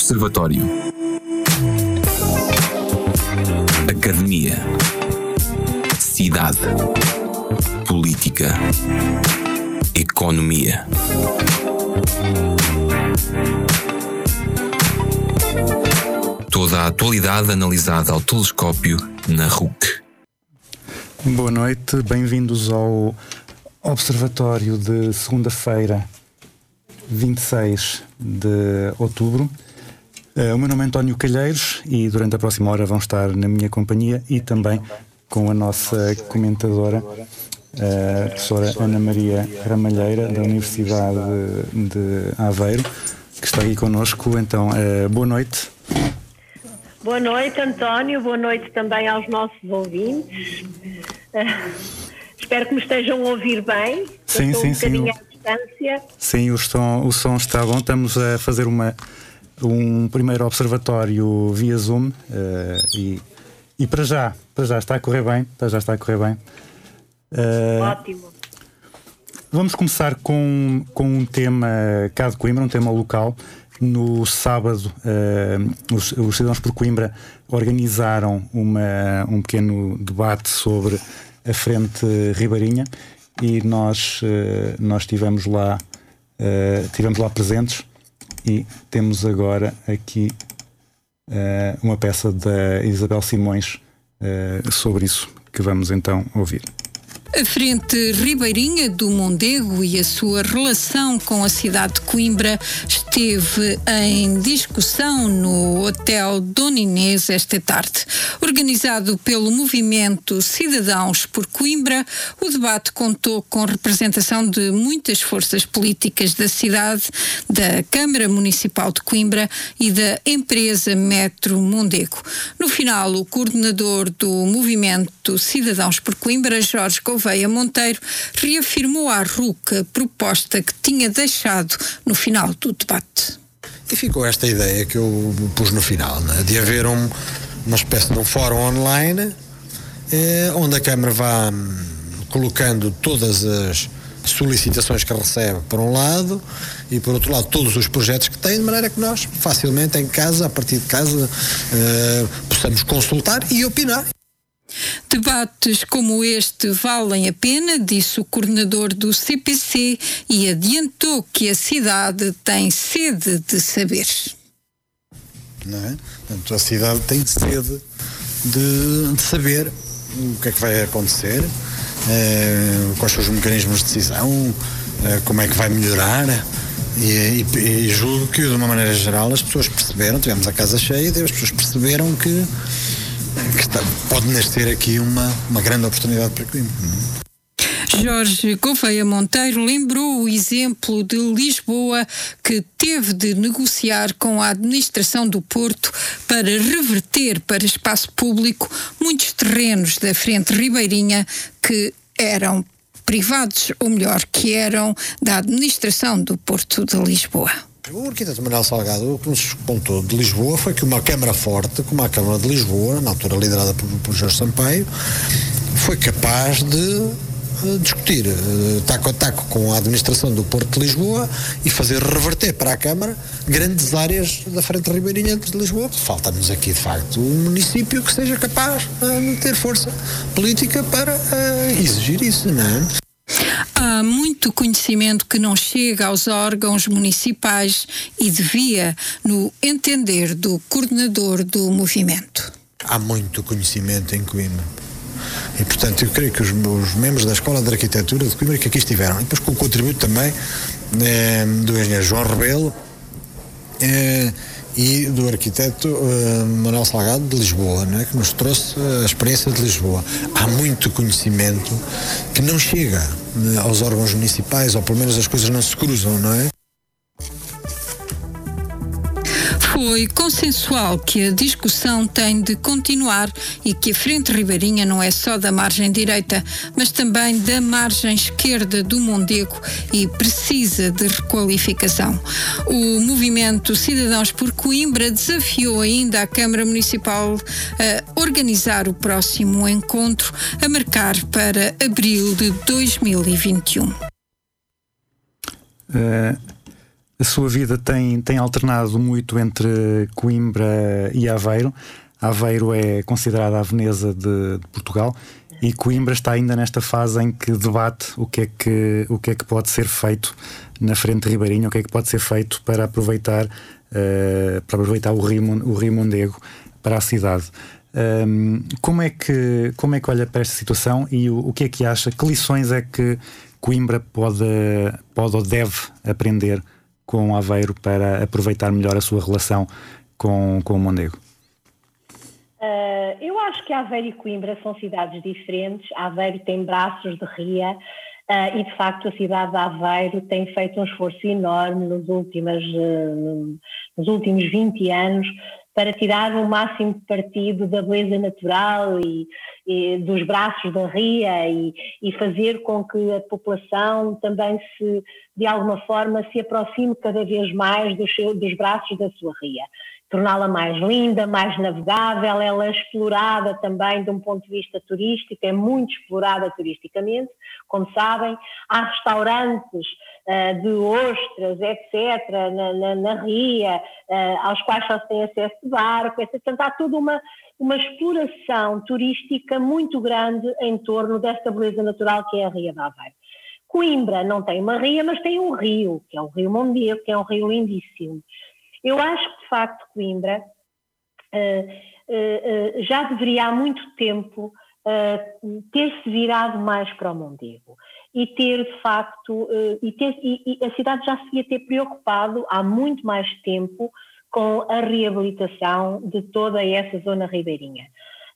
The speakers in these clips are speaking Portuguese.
Observatório. Academia. Cidade. Política. Economia. Toda a atualidade analisada ao telescópio na RUC. Boa noite, bem-vindos ao Observatório de segunda-feira, 26 de outubro. Uh, o meu nome é António Calheiros e durante a próxima hora vão estar na minha companhia e também com a nossa comentadora, a professora Ana Maria Ramalheira, da Universidade de Aveiro, que está aqui connosco. Então, uh, boa noite. Boa noite, António. Boa noite também aos nossos ouvintes. Espero que me estejam a ouvir bem. Sim, sim, um sim. À distância. Sim, o som, o som está bom. Estamos a fazer uma, um primeiro observatório via Zoom uh, e, e para já, para já está a correr bem. Para já está a correr bem. Uh, Ótimo. Vamos começar com, com um tema cá de Coimbra, um tema local. No sábado, uh, os, os cidadãos por Coimbra organizaram uma, um pequeno debate sobre a Frente Ribeirinha e nós, nós estivemos lá, tivemos lá presentes e temos agora aqui uma peça da Isabel Simões sobre isso que vamos então ouvir. A Frente Ribeirinha do Mondego e a sua relação com a cidade de Coimbra esteve em discussão no Hotel Dona Inês esta tarde. Organizado pelo Movimento Cidadãos por Coimbra, o debate contou com representação de muitas forças políticas da cidade, da Câmara Municipal de Coimbra e da empresa Metro Mondego. No final, o coordenador do Movimento Cidadãos por Coimbra, Jorge Gouveia, Monteiro reafirmou à RUC a proposta que tinha deixado no final do debate. E ficou esta ideia que eu pus no final, né? de haver um, uma espécie de um fórum online eh, onde a Câmara vá hum, colocando todas as solicitações que recebe por um lado e por outro lado todos os projetos que tem de maneira que nós facilmente em casa, a partir de casa eh, possamos consultar e opinar. Debates como este valem a pena, disse o coordenador do CPC e adiantou que a cidade tem sede de saber. Não é? Portanto, a cidade tem sede de, de saber o que é que vai acontecer, eh, quais são os mecanismos de decisão, eh, como é que vai melhorar. E, e, e, julgo que, de uma maneira geral, as pessoas perceberam, tivemos a casa cheia e as pessoas perceberam que que está, pode nascer aqui uma, uma grande oportunidade para Coimbra. Jorge Gouveia Monteiro lembrou o exemplo de Lisboa, que teve de negociar com a administração do Porto para reverter para espaço público muitos terrenos da frente ribeirinha que eram privados, ou melhor, que eram da administração do Porto de Lisboa. O arquiteto Manuel Salgado, o que nos contou de Lisboa foi que uma Câmara forte, como a Câmara de Lisboa, na altura liderada por, por Jorge Sampaio, foi capaz de eh, discutir uh, taco a taco com a administração do Porto de Lisboa e fazer reverter para a Câmara grandes áreas da frente ribeirinha de Lisboa. Falta-nos aqui, de facto, um município que seja capaz uh, de ter força política para exigir isso, não é? Há muito conhecimento que não chega aos órgãos municipais e devia, no entender do coordenador do movimento. Há muito conhecimento em Coimbra. E, portanto, eu creio que os, os membros da Escola de Arquitetura de Coimbra que aqui estiveram, e depois com o contributo também eh, do engenheiro João Rebelo, eh, e do arquiteto uh, Manuel Salgado de Lisboa, né, que nos trouxe a experiência de Lisboa. Há muito conhecimento que não chega né, aos órgãos municipais, ou pelo menos as coisas não se cruzam, não é? Foi consensual que a discussão tem de continuar e que a Frente Ribeirinha não é só da margem direita, mas também da margem esquerda do Mondego e precisa de requalificação. O movimento Cidadãos por Coimbra desafiou ainda a Câmara Municipal a organizar o próximo encontro, a marcar para abril de 2021. Uh, a sua vida tem, tem alternado muito entre Coimbra e Aveiro. Aveiro é considerada a Veneza de, de, Portugal e Coimbra está ainda nesta fase em que debate o que é que, o que, é que pode ser feito na frente de Ribeirinho, o que é que pode ser feito para aproveitar, uh, para aproveitar o Rio, o Rio Mondego para a cidade. Um, como, é que, como é que olha para esta situação e o, o que é que acha? Que lições é que Coimbra pode, pode ou deve aprender com Aveiro para aproveitar melhor a sua relação com, com o Mondego? Uh, eu acho que Aveiro e Coimbra são cidades diferentes. Aveiro tem braços de ria uh, e, de facto, a cidade de Aveiro tem feito um esforço enorme nos, últimos uh, nos últimos 20 anos para tirar o máximo partido da beleza natural e dos braços da ria e, e, fazer com que a população também se, de alguma forma, se aproxime cada vez mais dos, seu, dos braços da sua ria torná-la mais linda, mais navegável, ela é explorada também de um ponto de vista turístico, é muito explorada turisticamente, como sabem, há restaurantes uh, de ostras, etc., na, na, na ria, uh, aos quais só se tem acesso de barco, etc. Portanto, há toda uma, uma exploração turística muito grande em torno desta beleza natural que é a Ria da Aveiro. Coimbra não tem uma ria, mas tem um rio, que é o Rio Mondego, que é um rio lindíssimo. Eu acho que, de facto, Coimbra uh, uh, já deveria há muito tempo ter-se virado mais para o Mondego e ter, de facto, e, ter, e, e a cidade já se devia ter preocupado há muito mais tempo com a reabilitação de toda essa zona ribeirinha.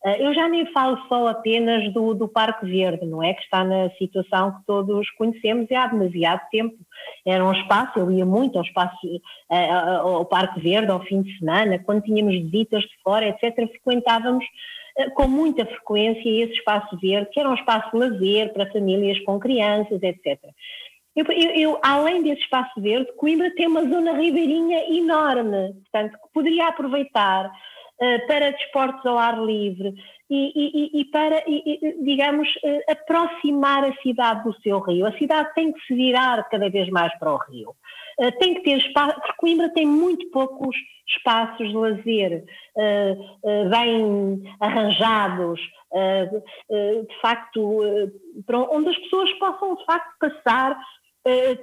Ah, eu já nem falo só apenas do, do Parque Verde, não é? Que está na situação que todos conhecemos há demasiado tempo. Era um espaço, eu ia muito ao espaço, ah, ao Parque Verde ao fim de semana, quando tínhamos visitas de fora, etc., frequentávamos ah, com muita frequência esse espaço verde, que era um espaço de lazer para famílias com crianças, etc. Eu, eu, eu, além desse espaço verde, Coimbra tem uma zona ribeirinha enorme, portanto, que poderia aproveitar eh, para desportos ao ar livre e, e, e para, e, digamos, uh, aproximar a cidade do seu rio. A cidade tem que se virar cada vez mais para o rio. Uh, tem que ter espaço, porque Coimbra tem muito poucos espaços de lazer bem arranjados, de facto, onde as pessoas possam, de facto, passar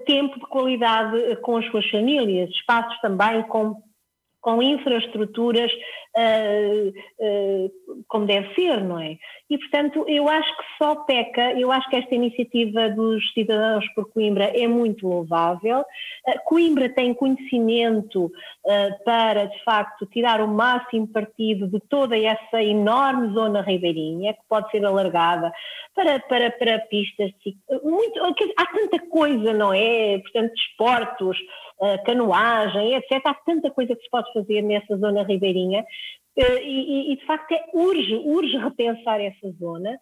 tempo de qualidade com as suas famílias, espaços também com com infraestruturas uh, como deve ser, não é? E, portanto, eu acho que só peca, eu acho que esta iniciativa dos cidadãos por Coimbra é muito louvável. Uh, Coimbra tem conhecimento para, de facto, tirar o máximo partido de toda essa enorme zona ribeirinha, que pode ser alargada para, para, para pistas muito, Há tanta coisa, não é? Portanto, desportos, canoagem, etc. Há tanta coisa que se pode fazer nessa zona ribeirinha eh, e, e, de facto é, urge, urge repensar essa zona,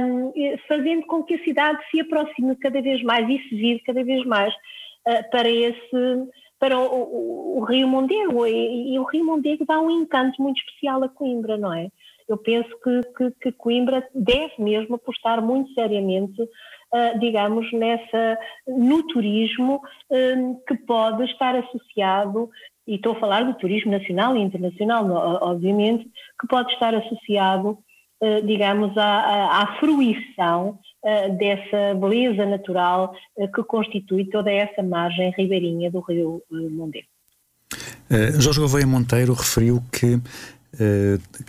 um, fazendo com que a cidade se aproxime cada vez mais e se vire cada vez mais uh, para esse para o, o, o Rio Mondego e, e, o Rio Mondego dá um encanto muito especial a Coimbra, não é? Eu penso que, que, que Coimbra deve mesmo apostar muito seriamente, uh, digamos, nessa no turismo uh, que pode estar associado e estou a falar do turismo nacional e internacional, obviamente, que pode estar associado, eh, digamos, à, à fruição eh, dessa beleza natural eh, que constitui toda essa margem ribeirinha do rio Mondego. Jorge Gouveia Monteiro referiu que,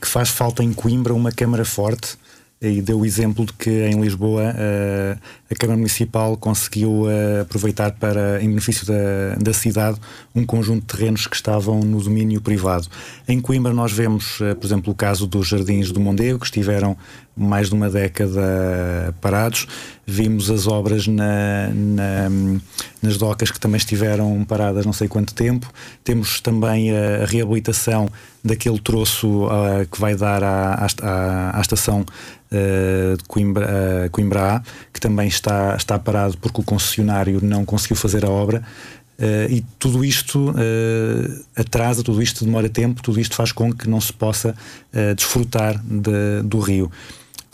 que faz falta em Coimbra uma Câmara forte e deu o exemplo de que em Lisboa uh, a Câmara Municipal conseguiu uh, aproveitar para, em benefício da, da cidade, um conjunto de terrenos que estavam no domínio privado. Em Coimbra nós vemos, uh, por exemplo, o caso dos Jardins do Mondego, que estiveram mais de uma década parados. Vimos as obras na, na, nas docas que também estiveram paradas não sei quanto tempo. Temos também a, a reabilitação daquele troço uh, que vai dar à, à, à estação uh, de Coimbra, uh, Coimbra A, que também está, está parado porque o concessionário não conseguiu fazer a obra. Uh, e tudo isto uh, atrasa, tudo isto demora tempo, tudo isto faz com que não se possa uh, desfrutar de, do rio.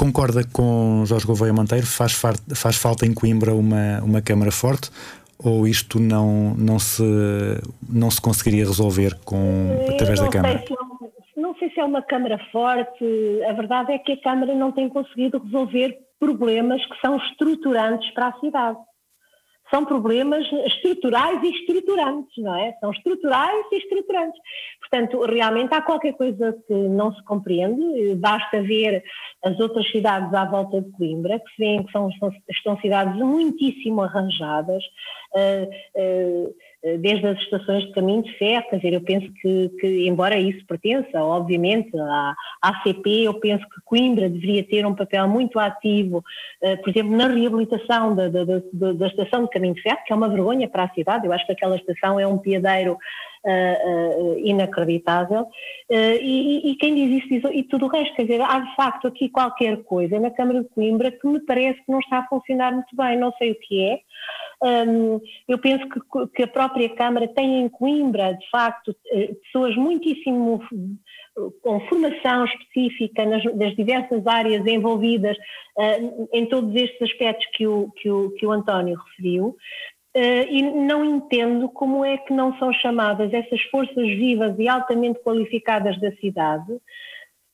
Concorda com Jorge Gouveia Monteiro? Faz, faz falta em Coimbra uma, uma Câmara forte? ou isto não, não, se, não se conseguiria resolver com, através da Câmara? Sei é não sei se é uma Câmara forte, a verdade é que a Câmara não tem conseguido resolver problemas que são estruturantes para a cidade são problemas estruturais e estruturantes, não é? São estruturais e estruturantes. Portanto, realmente há qualquer coisa que não se compreende, basta ver as outras cidades à volta de Coimbra, que se veem que são, são, são cidades muitíssimo arranjadas, uh, uh, desde as estações de caminho de ferro, quer dizer, eu penso que, que embora isso pertença, obviamente, à ACP, eu penso que Coimbra deveria ter um papel muito ativo, uh, por exemplo, na reabilitação da, da, da, da estação de caminho de ferro, que é uma vergonha para a cidade, eu acho que aquela estação é um piadeiro uh, uh, inacreditável. Uh, e, e, quem diz isso diz, e tudo o resto, quer dizer, há de facto aqui qualquer coisa na Câmara de Coimbra que me parece que não está a funcionar muito bem, não sei o que é. Eu penso que, a própria Câmara tem em Coimbra, de facto, pessoas muitíssimo com formação específica nas, das diversas áreas envolvidas em todos estes aspectos que o, que o, que o António referiu, Uh, e não entendo como é que não são chamadas essas forças vivas e altamente qualificadas da cidade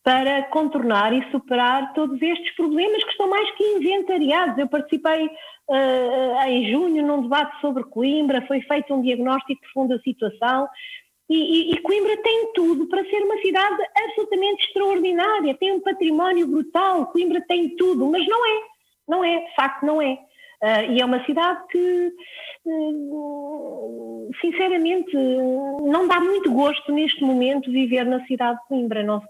para contornar e superar todos estes problemas que estão mais que inventariados. Eu participei uh, em junho num debate sobre Coimbra, foi feito um diagnóstico profundo da situação e, e, e, Coimbra tem tudo para ser uma cidade absolutamente extraordinária, tem um património brutal, Coimbra tem tudo, mas não é, não é, de facto não é. Uh, e é uma cidade que, uh, sinceramente, não dá muito gosto neste momento viver na cidade de Coimbra. Não,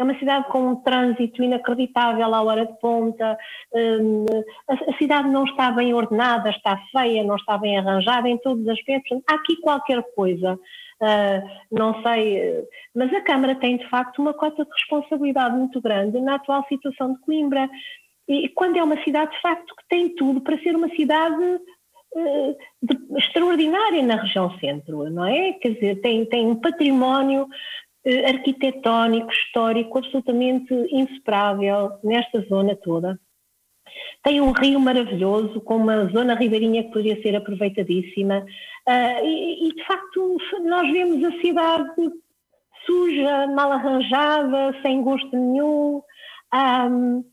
é uma cidade com um trânsito inacreditável à hora de ponta, uh, a, a, cidade não está bem ordenada, está feia, não está bem arranjada em todos os aspectos. Há aqui qualquer coisa. não sei, mas a Câmara tem de facto uma cota de responsabilidade muito grande na atual situação de Coimbra. E quando é uma cidade, de facto, que tem tudo para ser uma cidade uh, de, extraordinária na região centro, não é? Quer dizer, tem, tem um património uh, arquitetónico, histórico, absolutamente insuperável nesta zona toda. Tem um rio maravilhoso, com uma zona ribeirinha que poderia ser aproveitadíssima. Uh, e, e, de facto, nós vemos a cidade suja, mal arranjada, sem gosto nenhum. Um,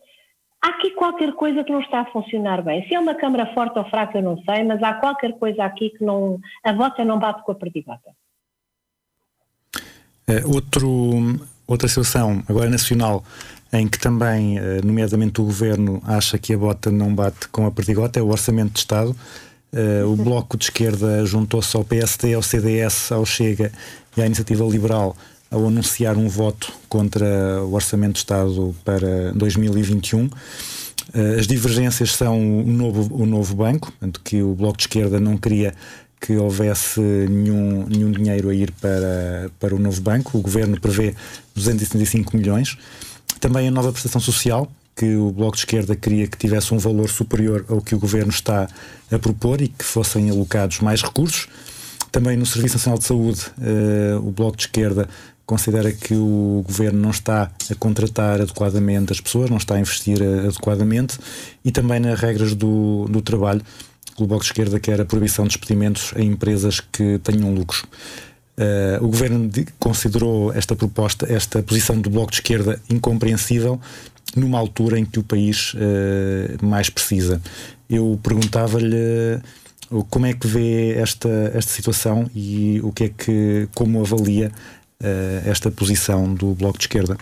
há aqui qualquer coisa que não está a funcionar bem. Se é uma câmara forte ou fraca, eu não sei, mas há qualquer coisa aqui que não. A bota não bate com a perdigota. Uh, outro, outra situação, agora nacional, em que também, uh, nomeadamente, o governo acha que a bota não bate com a perdigota, é o Orçamento de Estado. Uh, o Bloco de Esquerda juntou-se ao PSD, ao CDS, ao Chega e à Iniciativa Liberal ao anunciar um voto contra o Orçamento de Estado para 2021. Eh, as divergências são o novo, o novo banco, que o Bloco de Esquerda não queria que houvesse nenhum, nenhum dinheiro a ir para, para o novo banco. O governo prevê 275 milhões. Também a nova prestação social, que o Bloco de Esquerda queria que tivesse um valor superior ao que o governo está a propor e que fossem alocados mais recursos. Também no Serviço Nacional de Saúde, uh, o Bloco de Esquerda considera que o governo não está a contratar adequadamente as pessoas, não está a investir adequadamente e também nas regras do, do trabalho. O Bloco de Esquerda quer a proibição de despedimentos em empresas que tenham lucros. Uh, o governo considerou esta proposta, esta posição do Bloco de Esquerda incompreensível numa altura em que o país uh, mais precisa. Eu perguntava-lhe como é que vê esta, esta situação e o que é que, como avalia esta posição do Bloco de Esquerda?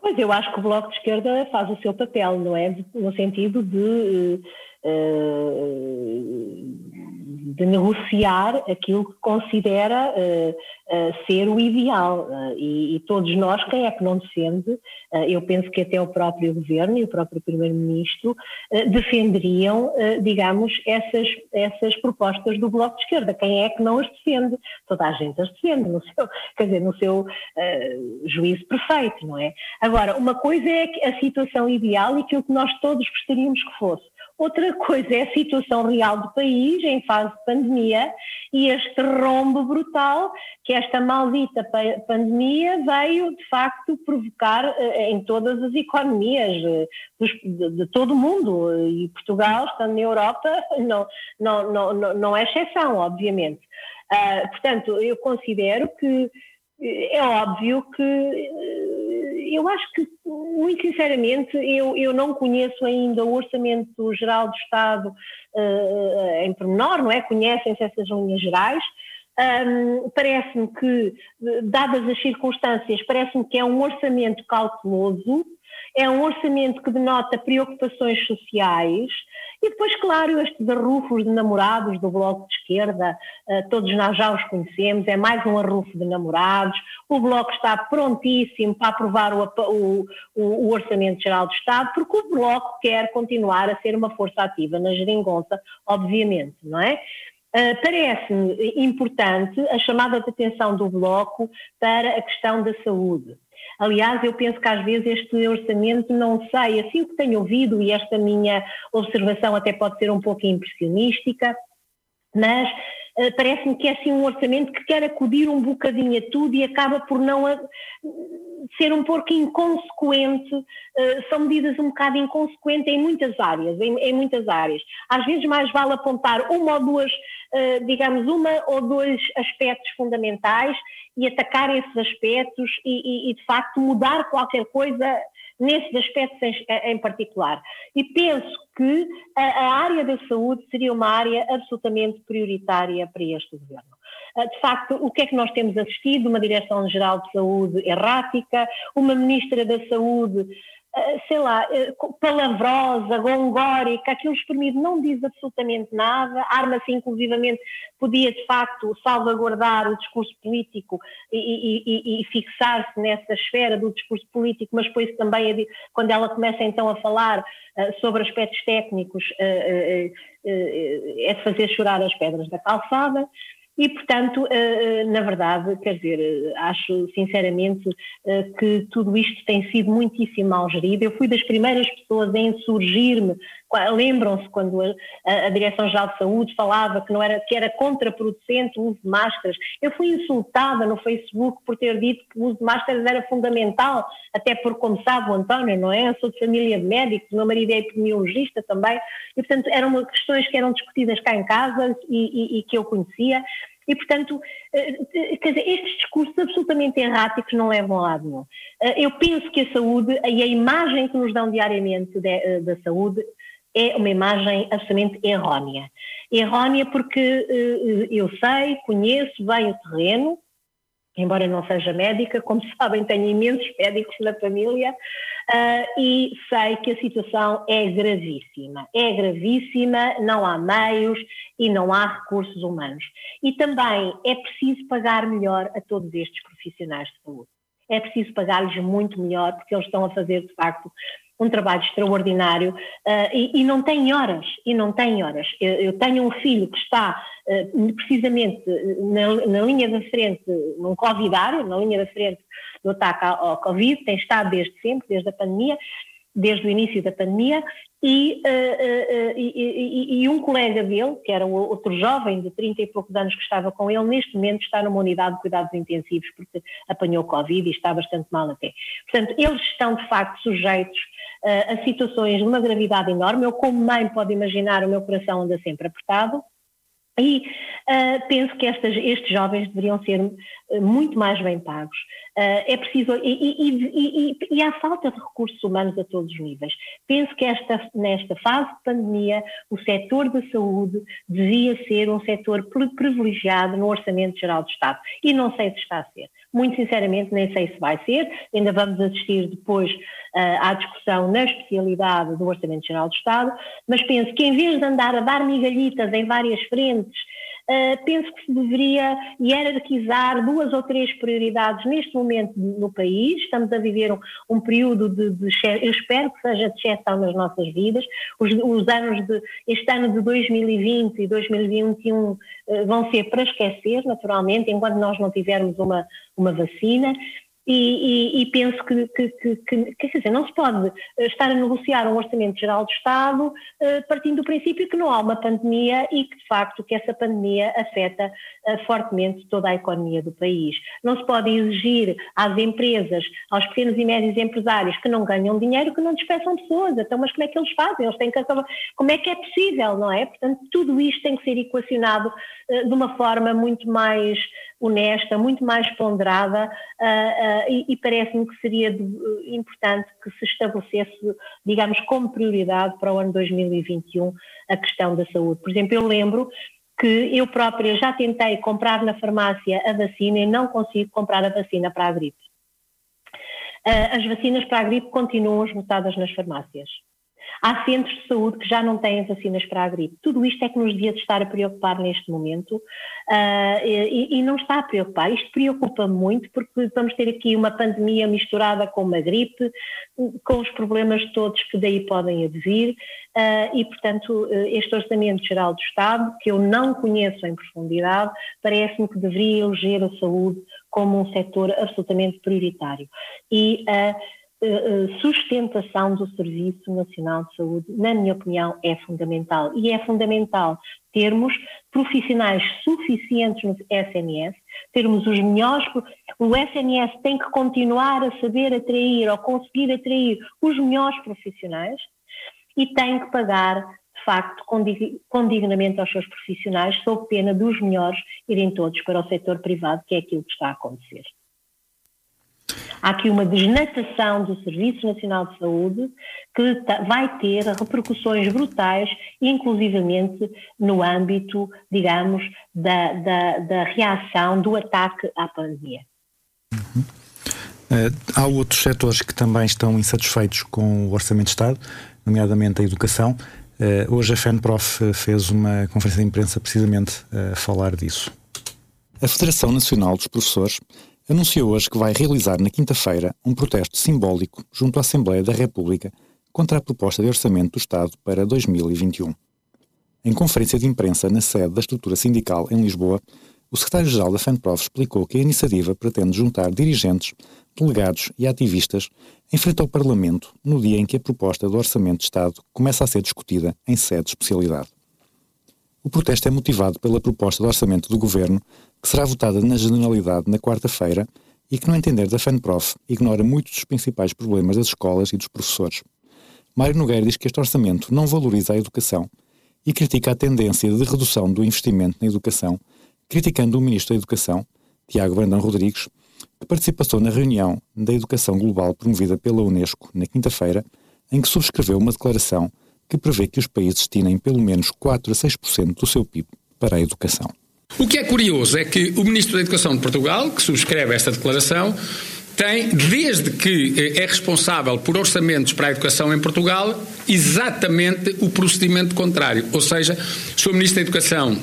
Pois eu acho que o Bloco de Esquerda faz o seu papel, não é? No sentido de. Uh, de negociar aquilo que considera uh, uh, ser o ideal. Uh, e, e, todos nós, quem é que não defende, eu penso que até o próprio governo e o próprio primeiro-ministro defenderiam, digamos, essas, essas propostas do Bloco de Esquerda. Quem é que não as defende? Toda a gente as defende, no seu, quer dizer, no seu juízo perfeito, não é? Agora, uma coisa é a situação ideal e aquilo que nós todos gostaríamos que fosse. Outra coisa é a situação real do país em fase de pandemia e este rombo brutal que esta maldita pandemia veio, de facto, provocar eh, em todas as economias eh, de, todo o mundo. E Portugal, estando na Europa, não, não, não, não é exceção, obviamente. Uh, portanto, eu considero que é óbvio que eu acho que, muito sinceramente, eu, eu não conheço ainda o Orçamento Geral do Estado uh, em pormenor, não é? Conhecem-se essas linhas gerais. Um, parece-me que, dadas as circunstâncias, parece-me que é um orçamento cauteloso, é um orçamento que denota preocupações sociais, e depois, claro, estes arrufos de namorados do Bloco de Esquerda, uh, todos nós já os conhecemos, é mais um arrufo de namorados. O Bloco está prontíssimo para aprovar o, o, o Orçamento Geral do Estado, porque o Bloco quer continuar a ser uma força ativa na geringonça, obviamente, não é? Uh, Parece-me importante a chamada de atenção do Bloco para a questão da saúde. Aliás, eu penso que às vezes este orçamento, não sei, assim que tenho ouvido, e esta minha observação até pode ser um pouco impressionística, mas parece-me que é assim um orçamento que quer acudir um bocadinho a tudo e acaba por não a, ser um pouco inconsequente, uh, são medidas um bocado inconsequentes em muitas áreas, em, em, muitas áreas. Às vezes mais vale apontar uma ou duas, uh, digamos, uma ou dois aspectos fundamentais e atacar esses aspectos e, e, e de facto mudar qualquer coisa nesses aspectos em, em, particular. E penso que a, a, área da saúde seria uma área absolutamente prioritária para este governo. Ah, de facto, o que é que nós temos assistido? Uma Direção-Geral de Saúde errática, uma Ministra da Saúde sei lá, eh, palavrosa, gongórica, aquilo espremido não diz absolutamente nada, arma-se inclusivamente, podia de facto salvaguardar o discurso político e, e, e fixar-se nessa esfera do discurso político, mas depois também, quando ela começa então a falar uh, sobre aspectos técnicos, é de fazer chorar as pedras da calçada. E, portanto, eh, eh, na verdade, quer dizer, eh, acho sinceramente que tudo isto tem sido muitíssimo mal gerido. Eu fui das primeiras pessoas a insurgir-me. Lembram-se quando a, a Direção-Geral de Saúde falava que, não era, que era contraproducente o uso de máscaras. Eu fui insultada no Facebook por ter dito que o uso de máscaras era fundamental, até porque, como sabe o António, não é? Eu sou de família de médicos, meu marido é epidemiologista também, e, portanto, eram questões que eram discutidas cá em casa e, e, e que eu conhecia. E, portanto, eh, quer dizer, estes discursos absolutamente erráticos não levam a lado nenhum. Eh, eu penso que a saúde e a imagem que nos dão diariamente eh, da saúde é uma imagem absolutamente errónea. Errónea porque eu sei, conheço bem o terreno, embora não seja médica, como sabem, tenho imensos médicos na família uh, e sei que a situação é gravíssima. É gravíssima, não há meios e não há recursos humanos. E também é preciso pagar melhor a todos estes profissionais de saúde. É preciso pagar-lhes muito melhor, porque eles estão a fazer, de facto, um trabalho extraordinário uh, e, e, não tem horas, e não tem horas. Eu, eu tenho um filho que está uh, precisamente na, na, linha da frente, num covidário, na linha da frente do ataque ao, ao Covid, tem estado desde sempre, desde a pandemia, desde o início da pandemia, e, uh, uh, e, e, e, um colega dele, que era outro jovem de 30 e poucos anos que estava com ele, neste momento está numa unidade de cuidados intensivos porque apanhou Covid e está bastante mal até. Portanto, eles estão de facto sujeitos uh, a situações de uma gravidade enorme. Eu, como mãe, pode imaginar, o meu coração anda sempre apertado. E uh, penso que estas, estes jovens deveriam ser uh, muito mais bem pagos. Uh, é preciso, e, e, e, e, há falta de recursos humanos a todos os níveis. Penso que esta, nesta fase de pandemia, o setor da saúde devia ser um setor privilegiado no Orçamento Geral do Estado. E não sei se está a ser. Muito sinceramente, nem sei se vai ser. Ainda vamos assistir depois à discussão na especialidade do Orçamento Geral do Estado, mas penso que em vez de andar a dar migalhitas em várias frentes Uh, penso que se deveria hierarquizar duas ou três prioridades neste momento no país. Estamos a viver um, um período de, de, eu espero que seja de exceção nas nossas vidas. Os, os, anos de, este ano de 2020 e 2021 uh, vão ser para esquecer, naturalmente, enquanto nós não tivermos uma, uma vacina. E, e, e, penso que, que, que, que, quer dizer, não se pode estar a negociar um orçamento geral do Estado uh, partindo do princípio que não há uma pandemia e que de facto que essa pandemia afeta uh, fortemente toda a economia do país. Não se pode exigir às empresas, aos pequenos e médios empresários que não ganham dinheiro que não despeçam pessoas. Então, mas como é que eles fazem? Eles têm que como é que é possível, não é? Portanto, tudo isto tem que ser equacionado de uma forma muito mais honesta, muito mais ponderada uh, e, e parece-me que seria de, uh, importante que se estabelecesse, digamos, como prioridade para o ano 2021 a questão da saúde. Por exemplo, eu lembro que eu própria já tentei comprar na farmácia a vacina e não consigo comprar a vacina para a gripe. As vacinas para a gripe continuam esgotadas nas farmácias. Há centros de saúde que já não têm vacinas para a gripe. Tudo isto é que nos devia estar a preocupar neste momento uh, e, e, não está a preocupar. Isto preocupa muito porque vamos ter aqui uma pandemia misturada com uma gripe, com os problemas todos que daí podem advir uh, e, portanto, este Orçamento Geral do Estado, que eu não conheço em profundidade, parece-me que deveria eleger a saúde como um setor absolutamente prioritário. E uh, sustentação do Serviço Nacional de Saúde, na minha opinião, é fundamental. E é fundamental termos profissionais suficientes no SNS, termos os melhores. O SNS tem que continuar a saber atrair ou conseguir atrair os melhores profissionais e tem que pagar, de facto, com dignamento aos seus profissionais, sob pena dos melhores irem todos para o setor privado, que é aquilo que está a acontecer. Há aqui uma desnatação do Serviço Nacional de Saúde que vai ter repercussões brutais, inclusivamente no âmbito, digamos, da, da, da reação, do ataque à pandemia. Uhum. Uh, há outros setores que também estão insatisfeitos com o Orçamento de Estado, nomeadamente a educação. Uh, hoje a FENPROF fez uma conferência de imprensa precisamente a falar disso. A Federação Nacional dos Professores anunciou hoje que vai realizar na quinta-feira um protesto simbólico junto à Assembleia da República contra a proposta de orçamento do Estado para 2021. Em conferência de imprensa na sede da estrutura sindical em Lisboa, o secretário-geral da FENPROF explicou que a iniciativa pretende juntar dirigentes, delegados e ativistas em frente ao Parlamento no dia em que a proposta do Orçamento de Estado começa a ser discutida em sede de especialidade. O protesto é motivado pela proposta de orçamento do Governo, que será votada na generalidade na quarta-feira e que, no entender da FANPROF, ignora muitos dos principais problemas das escolas e dos professores. Mário Nogueira diz que este orçamento não valoriza a educação e critica a tendência de redução do investimento na educação, criticando o Ministro da Educação, Tiago Brandão Rodrigues, que participou na reunião da Educação Global promovida pela Unesco na quinta-feira, em que subscreveu uma declaração que prevê que os países destinem pelo menos 4 a 6% do seu PIB para a educação. O que é curioso é que o Ministro da Educação de Portugal, que subscreve esta declaração, tem, desde que eh, é responsável por orçamentos para a educação em Portugal, exatamente o procedimento contrário. Ou seja, sou Ministro da Educação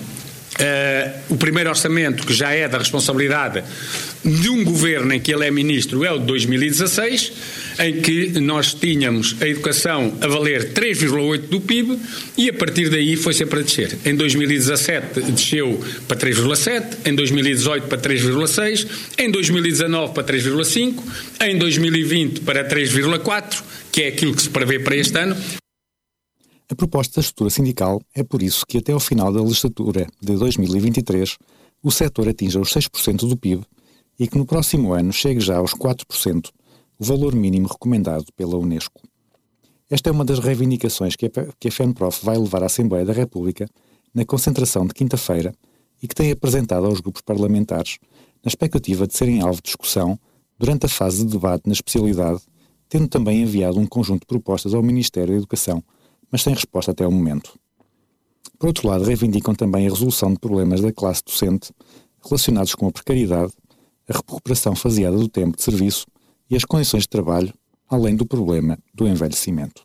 Uh, o primeiro orçamento, que já é da responsabilidade de um governo em que ele é ministro, é o de 2016, em que nós tínhamos a educação a valer 3,8% do PIB e a partir daí foi sempre a descer. Em 2017 desceu para 3,7%, em 2018 para 3,6%, em 2019 para 3,5%, em 2020 para 3,4%, que é aquilo que se prevê para este ano. A proposta da estrutura sindical é por isso que até ao final da legislatura de 2023 o setor atinja os 6% do PIB e que no próximo ano chegue já aos 4%, o valor mínimo recomendado pela Unesco. Esta é uma das reivindicações que a FENPROF vai levar à Assembleia da República na concentração de quinta-feira e que tem apresentado aos grupos parlamentares na expectativa de serem alvo de discussão durante a fase de debate na especialidade, tendo também enviado um conjunto de propostas ao Ministério da Educação mas sem resposta até o momento. Por outro lado, reivindicam também a resolução de problemas da classe docente relacionados com a precariedade, a recuperação faseada do tempo de serviço e as condições de trabalho, além do problema do envelhecimento.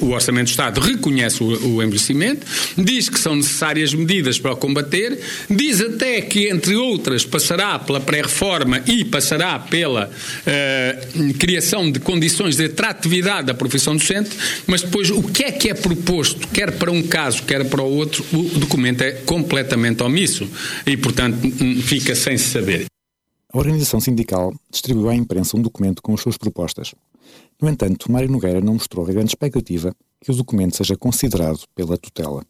O Orçamento do Estado reconhece o, envelhecimento, diz que são necessárias medidas para o combater, diz até que, entre outras, passará pela pré-reforma e passará pela uh, criação de condições de atratividade da profissão docente, mas depois o que é que é proposto, quer para um caso, quer para o outro, o documento é completamente omisso e, portanto, fica sem se saber. A organização sindical distribuiu à imprensa um documento com as suas propostas. No entanto, Mário Nogueira não mostrou a grande expectativa que o documento seja considerado pela tutela.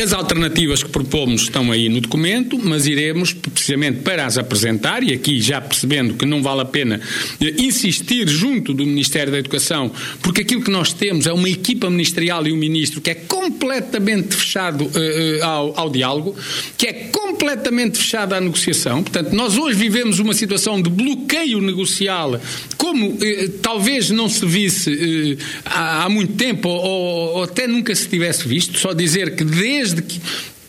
As alternativas que propomos estão aí no documento, mas iremos precisamente para as apresentar, e aqui já percebendo que não vale a pena eh, insistir junto do Ministério da Educação, porque aquilo que nós temos é uma equipa ministerial e um ministro que é completamente fechado uh, ao, ao diálogo, que é completamente fechado à negociação. Portanto, nós hoje vivemos uma situação de bloqueio negocial, como uh, talvez não se visse uh, há, há, muito tempo, ou, ou até nunca se tivesse visto, só dizer que desde que,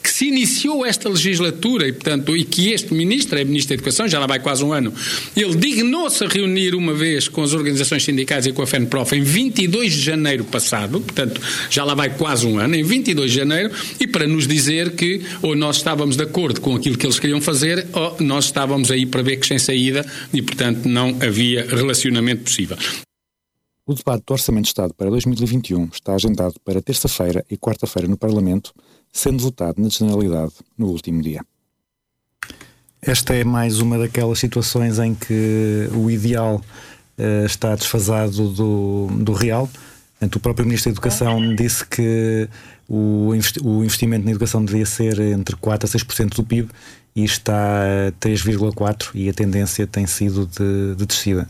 que se iniciou esta legislatura e, portanto, e que este ministro, é ministro da Educação, já lá vai quase um ano, ele dignou-se a reunir uma vez com as organizações sindicais e com a FENPROF em 22 de janeiro passado, portanto, já lá vai quase um ano, em 22 de janeiro, e para nos dizer que ou nós estávamos de acordo com aquilo que eles queriam fazer, ou nós estávamos aí para ver que sem saída e, portanto, não havia relacionamento possível. O debate do Orçamento de Estado para 2021 está agendado para terça-feira e quarta-feira no Parlamento, sendo votado na generalidade no último dia. Esta é mais uma daquelas situações em que o ideal uh, está desfasado do, do real. O próprio Ministro da Educação disse que o, o investimento na educação devia ser entre 4% a 6% do PIB e está a 3,4% e a tendência tem sido de, de descida.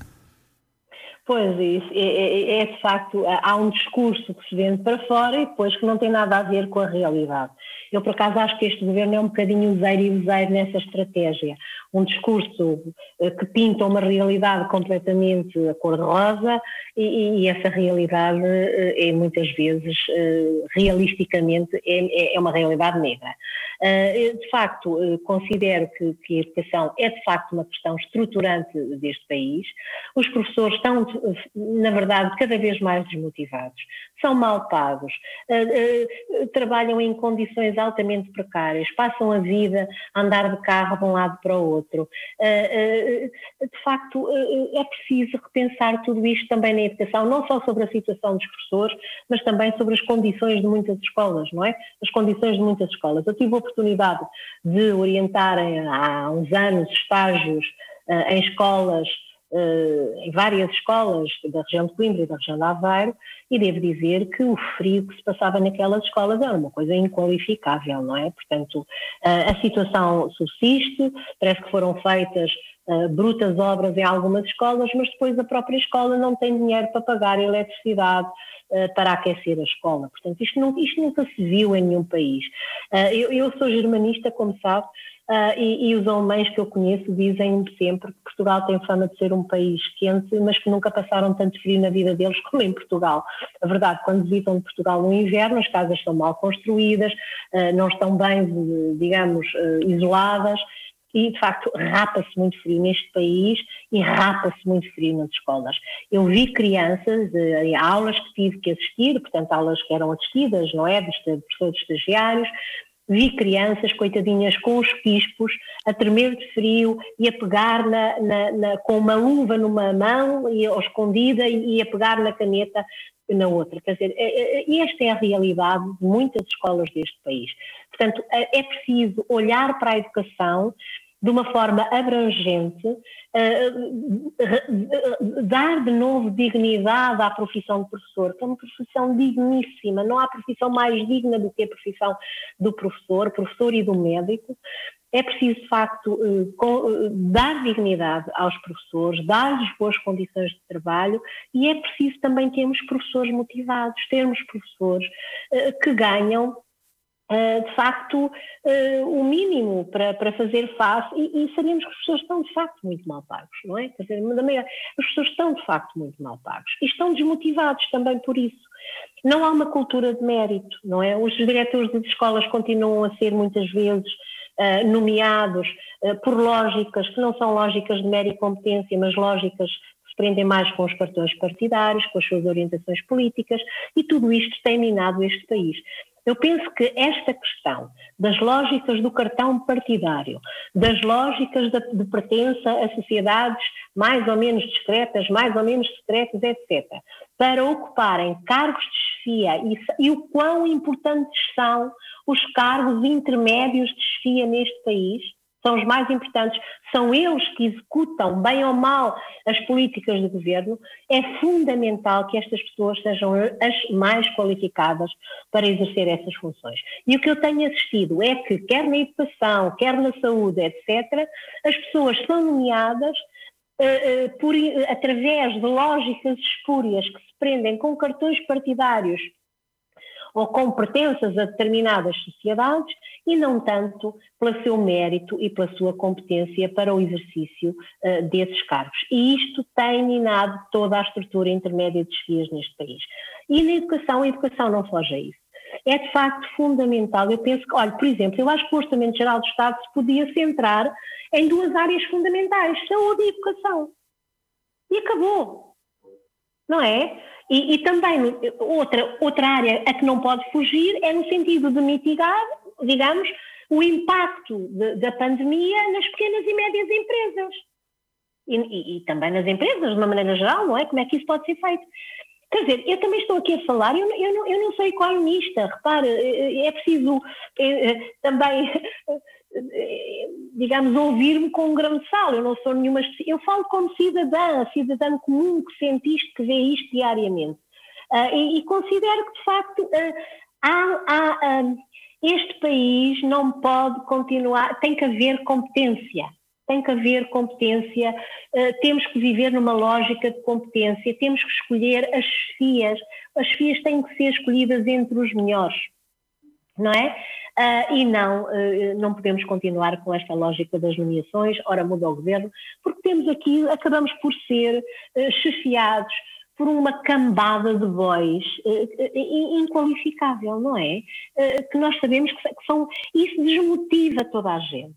Pois, isso é, é, é, de facto, há um discurso que se vende para fora e depois que não tem nada a ver com a realidade. Eu, por acaso, acho que este governo é um bocadinho useiro e useiro nessa estratégia. Um discurso eh, que pinta uma realidade completamente a cor-de-rosa e, e, essa realidade eh, é muitas vezes, eh, realisticamente, é, é uma realidade negra. De facto, considero que, que a educação é de facto uma questão estruturante deste país. Os professores estão, na verdade, cada vez mais desmotivados, são mal pagos, trabalham em condições altamente precárias, passam a vida a andar de carro de um lado para o outro. De facto, é preciso repensar tudo isto também na educação, não só sobre a situação dos professores, mas também sobre as condições de muitas escolas, não é? As condições de muitas escolas. Eu tive oportunidade de orientar há uns anos estágios em escolas em várias escolas da região de Coimbra e da região de Aveiro e devo dizer que o frio que se passava naquelas escolas era uma coisa inqualificável, não é? Portanto, a situação subsiste, parece que foram feitas uh, brutas obras em algumas escolas, mas depois a própria escola não tem dinheiro para pagar a eletricidade uh, para aquecer a escola. Portanto, isto, não, isto nunca se viu em nenhum país. Uh, eu, eu, sou germanista, como sabe, e, e, os alemães que eu conheço dizem sempre que Portugal tem fama de ser um país quente, mas que nunca passaram tanto frio na vida deles como em Portugal. A verdade, quando visitam Portugal no inverno, as casas estão mal construídas, não estão bem, digamos, isoladas e, de facto, rapa-se muito frio neste país e rapa-se muito frio nas escolas. Eu vi crianças, em aulas que tive que assistir, portanto, aulas que eram assistidas, não é, dos professores estagiários, vi crianças, coitadinhas, com os pispos, a tremer de frio e a pegar na, na, na, com uma luva numa mão e, ou escondida e, e a pegar na caneta na outra. Quer dizer, é, é, esta é a realidade de muitas escolas deste país. Portanto, é, é preciso olhar para a educação de uma forma abrangente, uh, dar de novo dignidade à profissão de professor, que é uma profissão digníssima, não há profissão mais digna do que a profissão do professor, professor e do médico. É preciso, de facto, dar dignidade aos professores, dar-lhes boas condições de trabalho e é preciso também termos professores motivados, termos professores que ganham de facto, uh, o mínimo para, para fazer face, e, e, sabemos que os professores estão de facto muito mal pagos, não é? Quer dizer, os professores estão de facto muito mal pagos e estão desmotivados também por isso. Não há uma cultura de mérito, não é? Os diretores de escolas continuam a ser muitas vezes uh, nomeados por lógicas que não são lógicas de mérito e competência, mas lógicas que se prendem mais com os cartões partidários, com as suas orientações políticas, e tudo isto tem minado este país. Eu penso que esta questão das lógicas do cartão partidário, das lógicas de, de pertença a sociedades mais ou menos discretas, mais ou menos secretas, etc., para ocuparem cargos de chefia e, e o quão importantes são os cargos intermédios de chefia neste país, são os mais importantes, são eles que executam, bem ou mal, as políticas do governo, é fundamental que estas pessoas sejam as mais qualificadas para exercer essas funções. E o que eu tenho assistido é que, quer na educação, quer na saúde, etc., as pessoas são nomeadas uh, uh, por, uh, através de lógicas espúrias que se prendem com cartões partidários ou com pertenças a determinadas sociedades e não tanto pelo seu mérito e pela sua competência para o exercício uh, desses cargos. E isto tem minado toda a estrutura intermédia de desfias neste país. E na educação, a educação não foge a isso. É de facto fundamental. Eu penso que, olha, por exemplo, eu acho que o Orçamento Geral do Estado se podia centrar em duas áreas fundamentais, saúde e educação. E acabou. Não é? E, e, também outra, outra área a que não pode fugir é no sentido de mitigar, digamos, o impacto de, da pandemia nas pequenas e médias empresas. E, e, e, também nas empresas, de uma maneira geral, não é? Como é que isso pode ser feito? Quer dizer, eu também estou aqui a falar, eu, eu, não, eu não sou economista, repare, é, é preciso é, é, também digamos, ouvir-me com um grão de sal. Eu não sou nenhuma. Eu falo como cidadã, cidadã comum que sente isto, que vê isto diariamente. Uh, e, e, considero que, de facto, uh, há, há uh, este país não pode continuar, tem que haver competência. Tem que haver competência, temos que viver numa lógica de competência, temos que escolher as chefias. As chefias têm que ser escolhidas entre os melhores, não é? Uh, e não, uh, não podemos continuar com esta lógica das nomeações, ora muda o governo, porque temos aqui, acabamos por ser uh, chefiados por uma cambada de bois inqualificável, não é? que nós sabemos que, que são, isso desmotiva toda a gente.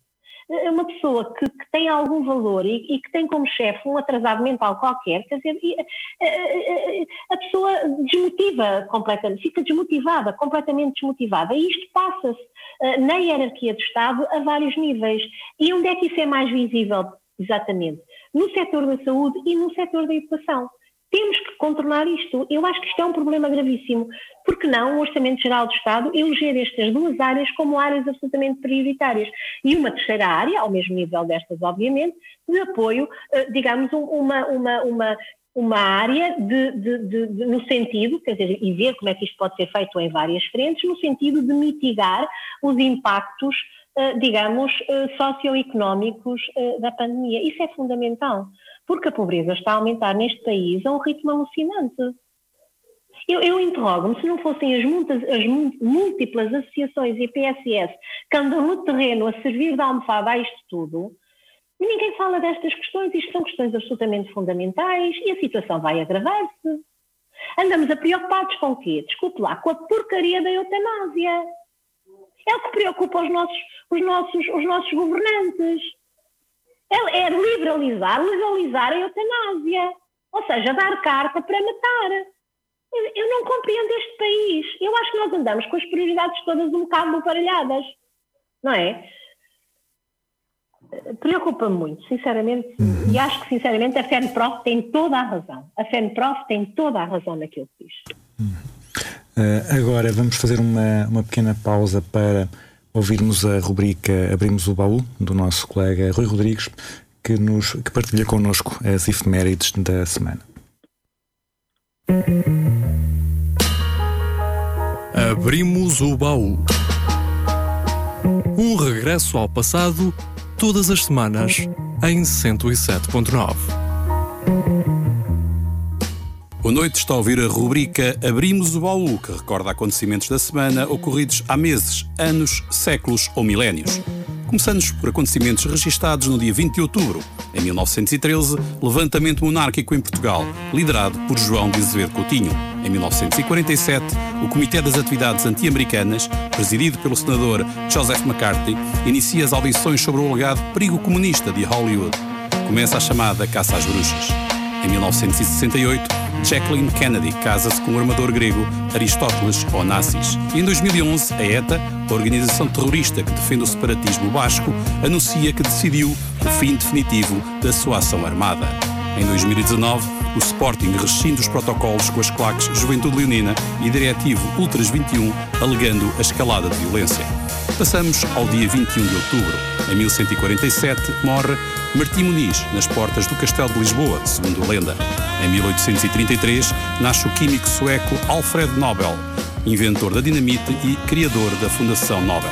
É uma pessoa que, que tem algum valor e, e, que tem como chefe um atrasado mental qualquer, quer dizer, a, a, pessoa desmotiva completamente, fica desmotivada, completamente desmotivada. E isto passa-se uh, na hierarquia do Estado a vários níveis. E onde é que isso é mais visível, exatamente? No setor da saúde e no setor da educação. Temos que contornar isto. Eu acho que isto é um problema gravíssimo. Porque não o Orçamento Geral do Estado eleger estas duas áreas como áreas absolutamente prioritárias? E uma terceira área, ao mesmo nível destas, obviamente, de apoio, eh, digamos, uma, uma, uma, uma área de, de, de, de, no sentido, quer dizer, e ver como é que isto pode ser feito em várias frentes, no sentido de mitigar os impactos, eh, digamos, eh, socioeconómicos da pandemia. Isso é fundamental porque a pobreza está a aumentar neste país a um ritmo alucinante. Eu, eu interrogo-me se não fossem as, multas, as, múltiplas associações e PSS que andam no terreno a servir de almofada a isto tudo, ninguém fala destas questões, isto são questões absolutamente fundamentais e a situação vai agravar-se. Andamos a preocupados com o quê? Desculpe lá, com a porcaria da eutanásia. É o que preocupa os nossos, os nossos, os nossos governantes é, é liberalizar, legalizar a eutanásia. Ou seja, dar carta para matar. Eu não compreendo este país. Eu acho que nós andamos com as prioridades todas um bocado aparelhadas. Não é? Preocupa-me muito, sinceramente. Uhum. E acho que, sinceramente, a FENPROF tem toda a razão. A FENPROF tem toda a razão naquilo que diz. Uhum. Uh, agora vamos fazer uma, uma pequena pausa para ouvirmos a rubrica Abrimos o Baú, do nosso colega Rui Rodrigues, que, nos, que partilha connosco as efemérides da semana. Abrimos o Baú. Um regresso ao passado, todas as semanas, em 107.9. Boa noite, está a ouvir a rubrica Abrimos o Baú, que recorda acontecimentos da semana ocorridos há meses, anos, séculos ou milénios. Começamos por acontecimentos registados no dia 20 de outubro. Em 1913, levantamento monárquico em Portugal, liderado por João de Azevedo Coutinho. Em 1947, o Comitê das Atividades Anti-Americanas, presidido pelo senador Joseph McCarthy, inicia as audições sobre o alegado perigo comunista de Hollywood. Começa a chamada Caça às Bruxas. Em 1968, Jacqueline Kennedy casa-se com o armador grego Aristóteles Onassis. E em 2011, a ETA, a organização terrorista que defende o separatismo basco, anuncia que decidiu o fim definitivo da sua ação armada. Em 2019, o Sporting rescinde os protocolos com as claques Juventude Leonina e Diretivo Ultras 21, alegando a escalada de violência. Passamos ao dia 21 de outubro. Em 1147 morre Martim Muniz, nas portas do Castelo de Lisboa, segundo a lenda. Em 1833 nasce o químico sueco Alfred Nobel, inventor da dinamite e criador da Fundação Nobel.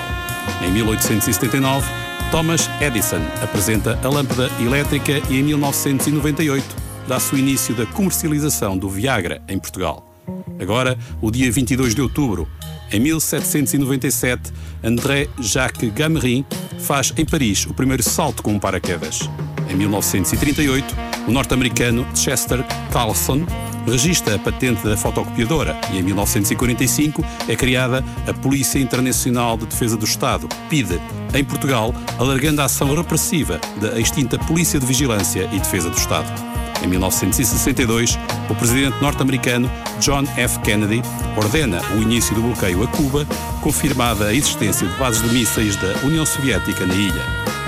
Em 1879, Thomas Edison apresenta a lâmpada elétrica e em 1998 dá-se o início da comercialização do Viagra em Portugal. Agora, o dia 22 de outubro, em 1797, André Jacques Gamerin faz em Paris o primeiro salto com um paraquedas. Em 1938, o norte-americano Chester Carlson registra a patente da fotocopiadora e em 1945 é criada a Polícia Internacional de Defesa do Estado, PIDE, em Portugal, alargando a ação repressiva da extinta Polícia de Vigilância e Defesa do Estado. Em 1962, o presidente norte-americano John F. Kennedy ordena o início do bloqueio a Cuba, confirmada a existência de bases de mísseis da União Soviética na ilha.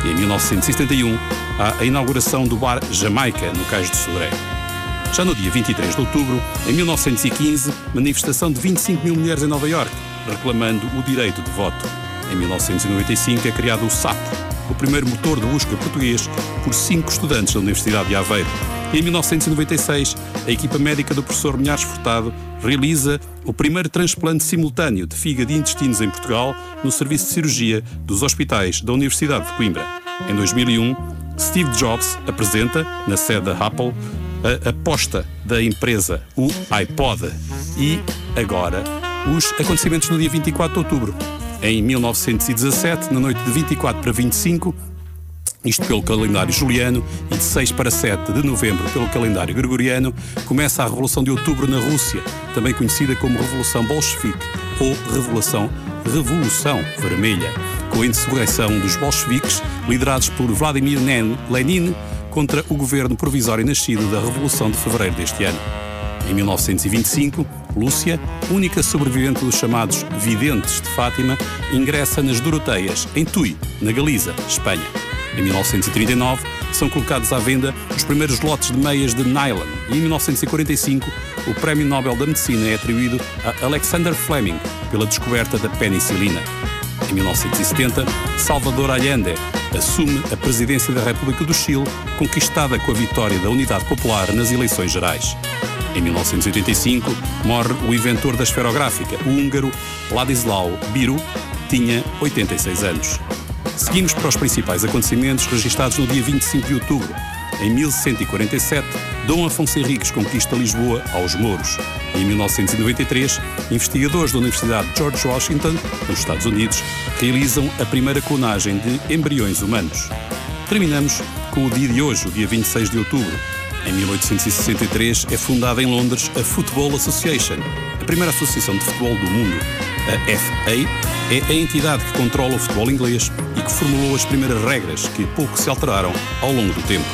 E em 1971, há a inauguração do bar Jamaica, no Cais de Sodré. Já no dia 23 de outubro, em 1915, manifestação de 25 mil mulheres em Nova York, reclamando o direito de voto. Em 1995 é criado o SAP, o primeiro motor de busca português, por cinco estudantes da Universidade de Aveiro. Em 1996, a equipa médica do professor Milhares Furtado realiza o primeiro transplante simultâneo de fígado e intestinos em Portugal no serviço de cirurgia dos hospitais da Universidade de Coimbra. Em 2001, Steve Jobs apresenta, na sede da Apple, a aposta da empresa, o iPod. E agora, os acontecimentos no dia 24 de outubro. Em 1917, na noite de 24 para 25, isto pelo calendário juliano, e de 6 para 7 de novembro pelo calendário gregoriano, começa a Revolução de Outubro na Rússia, também conhecida como Revolução Bolchevique ou Revolução, Revolução Vermelha, com a insurreição dos bolcheviques liderados por Vladimir Lenin contra o governo provisório nascido da Revolução de Fevereiro deste ano. Em 1925, Lúcia, única sobrevivente dos chamados Videntes de Fátima, ingressa nas Doroteias, em Tui, na Galiza, Espanha. Em 1939, são colocados à venda os primeiros lotes de meias de nylon e em 1945 o Prémio Nobel da Medicina é atribuído a Alexander Fleming pela descoberta da penicilina. Em 1970, Salvador Allende assume a presidência da República do Chile, conquistada com a vitória da Unidade Popular nas eleições gerais. Em 1985, morre o inventor da esferográfica, o húngaro Ladislau Biru, tinha 86 anos. Seguimos para os principais acontecimentos registados no dia 25 de outubro. Em 1147, Dom Afonso Henriques conquista Lisboa aos mouros. Em 1993, investigadores da Universidade George Washington, nos Estados Unidos, realizam a primeira clonagem de embriões humanos. Terminamos com o dia de hoje, o dia 26 de outubro. Em 1863 é fundada em Londres a Football Association, primeira associação de futebol do mundo. A FA é a entidade que controla o futebol inglês e que formulou as primeiras regras que pouco se alteraram ao longo do tempo.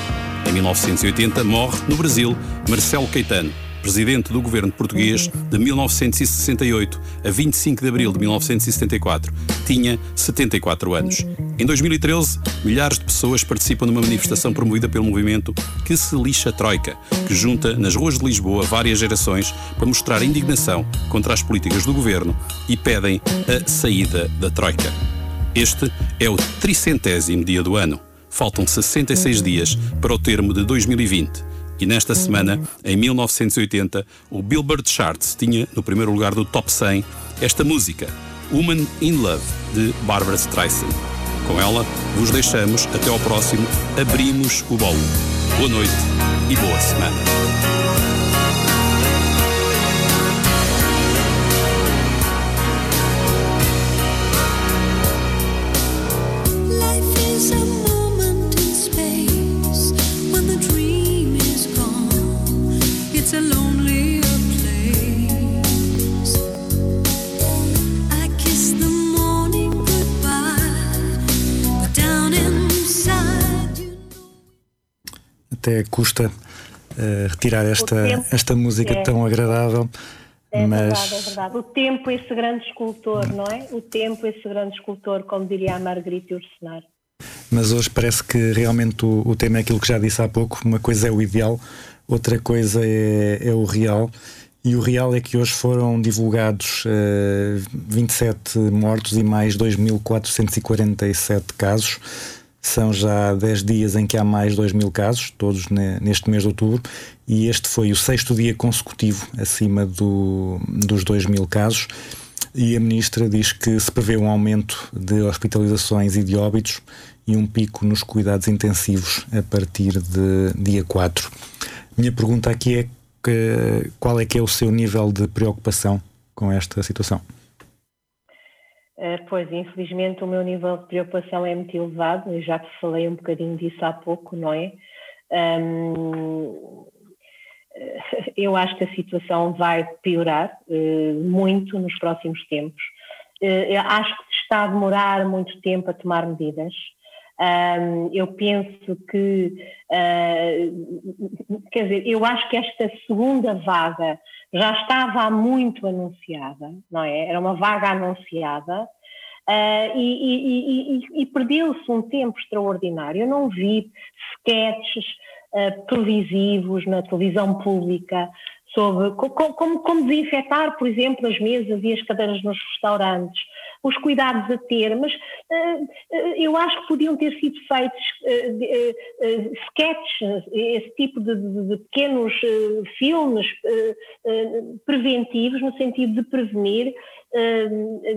Em 1980 morre, no Brasil, Marcelo Caetano, presidente do governo português de 1968 a 25 de abril de 1974. Tinha 74 anos. Em 2013, milhares de pessoas participam numa manifestação promovida pelo movimento Que se lixa Troika, que junta nas ruas de Lisboa várias gerações para mostrar indignação contra as políticas do governo e pedem a saída da Troika. Este é o tricentésimo dia do ano. Faltam 66 dias para o termo de 2020 e nesta semana, em 1980, o Billboard Charts tinha no primeiro lugar do top 100 esta música, Woman in Love, de Barbara Streisand. Com ela, vos deixamos até ao próximo Abrimos o Baú. Boa noite e boa semana. Até custa uh, retirar esta, esta música é. tão agradável. É mas... verdade, é verdade. O tempo, esse grande escultor, não é? O tempo, esse grande escultor, como diria a Margarita Ursenar. Mas hoje parece que realmente o, o, tema é aquilo que já disse há pouco: uma coisa é o ideal, outra coisa é, é o real. E o real é que hoje foram divulgados uh, 27 mortos e mais 2.447 casos. São já 10 dias em que há mais 2 mil casos, todos neste mês de outubro, e este foi o sexto dia consecutivo acima do, dos 2 mil casos. E a ministra diz que se prevê um aumento de hospitalizações e de óbitos e um pico nos cuidados intensivos a partir de dia 4. Minha pergunta aqui é que, qual é que é o seu nível de preocupação com esta situação? Uh, pois, infelizmente o meu nível de preocupação é muito elevado, eu já te falei um bocadinho disso há pouco, não é? Eu acho que a situação vai piorar uh, muito nos próximos tempos. Uh, eu acho que está a demorar muito tempo a tomar medidas. Um, eu penso que, uh, quer dizer, eu acho que esta segunda vaga já estava há muito anunciada, não é? Era uma vaga anunciada uh, e, e, e, e perdeu-se um tempo extraordinário. Eu não vi sketches uh, televisivos na televisão pública sobre como, como, como desinfetar, por exemplo, as mesas e as cadeiras nos restaurantes os cuidados a ter, mas uh, eu acho que podiam ter sido feitos uh, sketches, esse tipo de, de, pequenos filmes preventivos, no sentido de prevenir,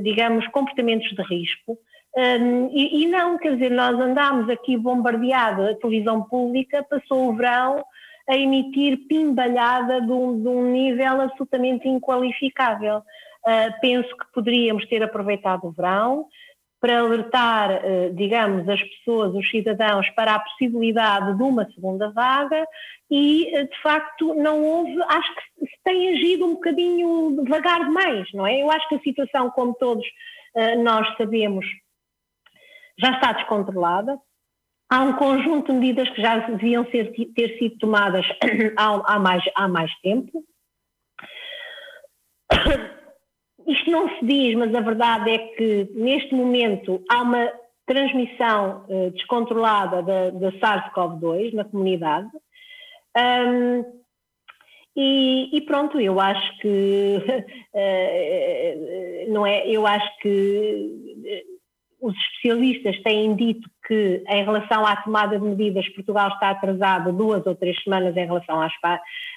digamos, comportamentos de risco. Um, e, e, não, quer dizer, nós andámos aqui bombardeados, a televisão pública passou o verão a emitir pimbalhada de um, de um nível absolutamente inqualificável. Uh, penso que poderíamos ter aproveitado o verão para alertar, uh, digamos, as pessoas, os cidadãos, para a possibilidade de uma segunda vaga e, uh, de facto, não houve, acho que se tem agido um bocadinho devagar demais, não é? Eu acho que a situação, como todos nós sabemos, já está descontrolada. Há um conjunto de medidas que já deviam ser, ter sido tomadas há, há, mais, há mais tempo isto não se diz, mas a verdade é que neste momento há uma transmissão uh, descontrolada da, da SARS-CoV-2 na comunidade. Um, e, e, pronto, eu acho que uh, não é, eu acho que os especialistas têm dito que, em relação à tomada de medidas, Portugal está atrasado duas ou três semanas em relação, às,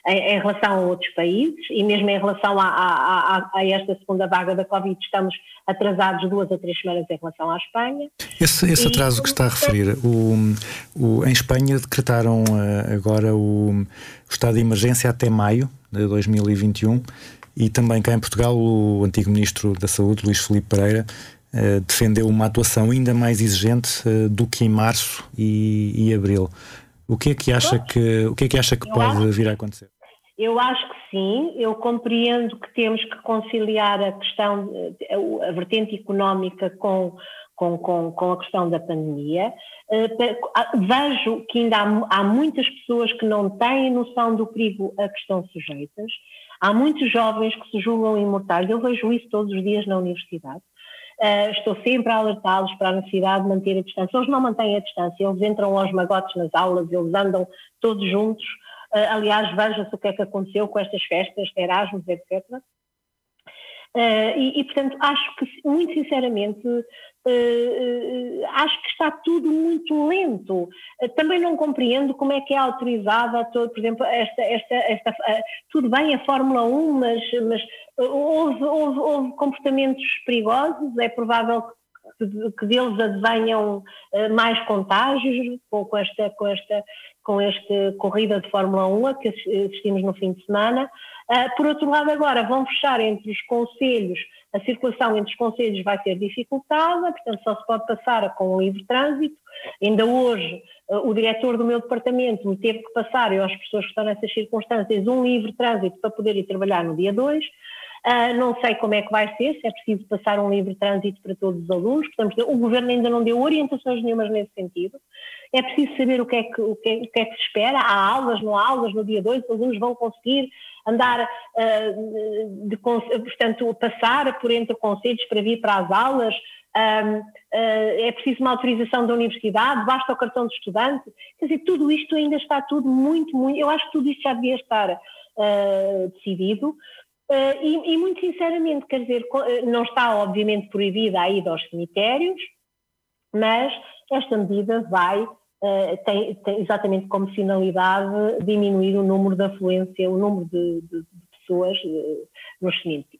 em, em relação a outros países, e mesmo em relação a, a, a, a, esta segunda vaga da Covid, estamos atrasados duas ou três semanas em relação à Espanha. Esse, esse atraso e, que está a referir, o, o, em Espanha decretaram uh, agora o, o estado de emergência até maio de 2021. E também cá em Portugal, o antigo Ministro da Saúde, Luís Filipe Pereira, uh, defendeu uma atuação ainda mais exigente uh, do que em março e, e, abril. O que é que acha que, o que, é que, acha que pode vir a acontecer? Eu acho que sim, eu compreendo que temos que conciliar a questão, eh, a vertente económica com, com, com, com a questão da pandemia. Vejo que ainda há, há, muitas pessoas que não têm noção do perigo a que estão sujeitas. Há muitos jovens que se julgam imortais. Eu vejo isso todos os dias na universidade. Uh, estou sempre a alertá-los para a necessidade de manter a distância. Eles não mantêm a distância, eles entram aos magotes nas aulas, eles andam todos juntos. Uh, aliás, veja-se o que é que aconteceu com estas festas, Erasmus, etc. Uh, e, e, portanto, acho que, muito sinceramente, uh, uh, acho que está tudo muito lento. também não compreendo como é que é autorizada, todo, por exemplo, esta, esta, esta tudo bem a Fórmula 1, mas, mas houve, houve, houve, comportamentos perigosos, é provável que, que deles advenham mais contágios com, esta, com, esta, com esta corrida de Fórmula 1 a que assistimos no fim de semana. Uh, por outro lado, agora vão fechar entre os conselhos, a circulação entre os conselhos vai ser dificultada, portanto só se pode passar com um livre trânsito. Ainda hoje, uh, o diretor do meu departamento me teve que passar, eu às pessoas que estão nessas circunstâncias, um livre trânsito para poder ir trabalhar no dia 2. Uh, não sei como é que vai ser, se é preciso passar um livre trânsito para todos os alunos, portanto, o Governo ainda não deu orientações nenhumas nesse sentido. É preciso saber o que é que, o que, é, o que, é que se espera. Há aulas, não há aulas no dia 2, os alunos vão conseguir andar, uh, de, portanto, passar por entre conselhos para vir para as aulas. Um, uh, é preciso uma autorização da universidade, basta o cartão de estudante. Quer dizer, tudo isto ainda está tudo muito, muito. Eu acho que tudo isto já devia estar decidido. E, e, muito sinceramente, quer dizer, não está obviamente proibida a ida aos cemitérios, mas esta medida vai Uh, tem, tem, exatamente como finalidade diminuir o número de afluência, o número de, de, de pessoas uh,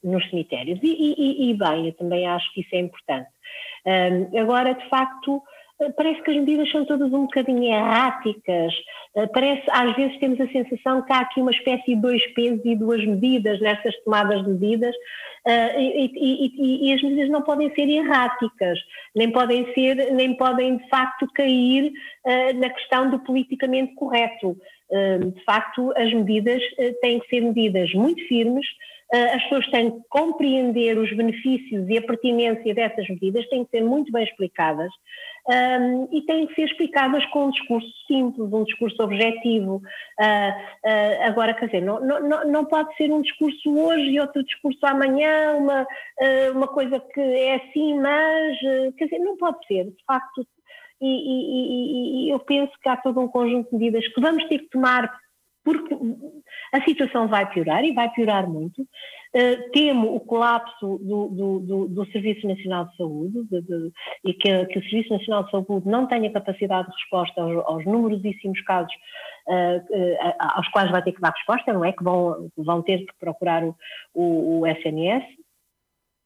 nos, cemitérios. E, e, e, bem, eu também acho que isso é importante. Agora, de facto, parece que as medidas são todas um bocadinho erráticas, eh, parece, às vezes temos a sensação que há aqui uma espécie de dois pesos e duas medidas nestas tomadas de medidas uh, e, e, e, as medidas não podem ser erráticas, nem podem ser, nem podem de facto cair uh, na questão do politicamente correto. De facto, as medidas têm que ser medidas muito firmes, as pessoas têm que compreender os benefícios e a pertinência dessas medidas, têm que ser muito bem explicadas um, e têm que ser explicadas com um discurso simples, um discurso objetivo. Uh, uh, agora, quer dizer, não, não, não pode ser um discurso hoje e outro discurso amanhã, uma, uh, uma coisa que é assim, mas, quer dizer, não pode ser, de facto. E, e, e, e eu penso que há todo um conjunto de medidas que vamos ter que tomar porque a situação vai piorar e vai piorar muito. Uh, temo o colapso do, do, do, do, Serviço Nacional de Saúde de, de, e que, que, o Serviço Nacional de Saúde não tenha capacidade de resposta aos, aos numerosíssimos casos uh, uh, aos quais vai ter que dar resposta, não é? Que vão, vão ter que procurar o, o, o SNS.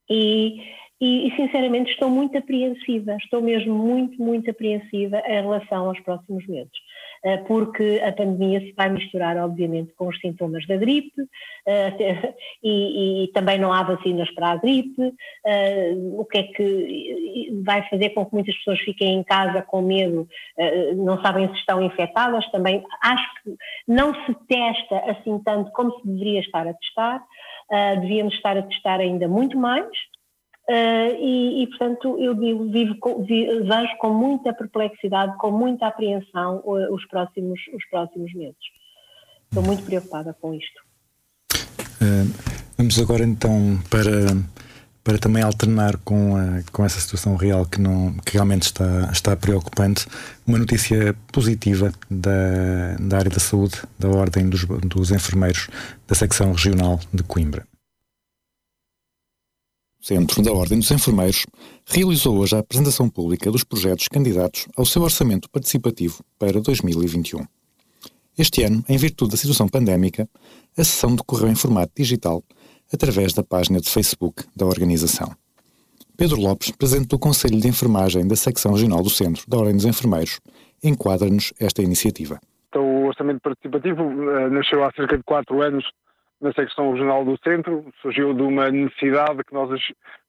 E, e, e, sinceramente estou muito apreensiva, estou mesmo muito, muito apreensiva em relação aos próximos meses. Eh, porque a pandemia se vai misturar, obviamente, com os sintomas da gripe eh, e, e também não há vacinas para a gripe, eh, o que é que vai fazer com que muitas pessoas fiquem em casa com medo, não sabem se estão infectadas, também. Acho que não se testa assim tanto como se deveria estar a testar, devíamos estar a testar ainda muito mais, Uh, e, e, portanto, eu vivo, vivo, vejo com muita perplexidade, com muita apreensão os, próximos, os próximos meses. Estou muito preocupada com isto. Uh, vamos agora então para, para também alternar com, a, com essa situação real que, não, que realmente está, está preocupante, uma notícia positiva da, da área da saúde, da Ordem dos, dos Enfermeiros da Secção Regional de Coimbra. Centro da Ordem dos Enfermeiros realizou hoje a apresentação pública dos projetos candidatos ao seu orçamento participativo para 2021. Este ano, em virtude da situação pandémica, a sessão decorreu em formato digital através da página de Facebook da organização. Pedro Lopes, presidente do Conselho de Enfermagem da Secção Regional do Centro da Ordem dos Enfermeiros, enquadra-nos esta iniciativa. Então, o orçamento participativo uh, nasceu há cerca de quatro anos na secção regional do centro, surgiu de uma necessidade que nós,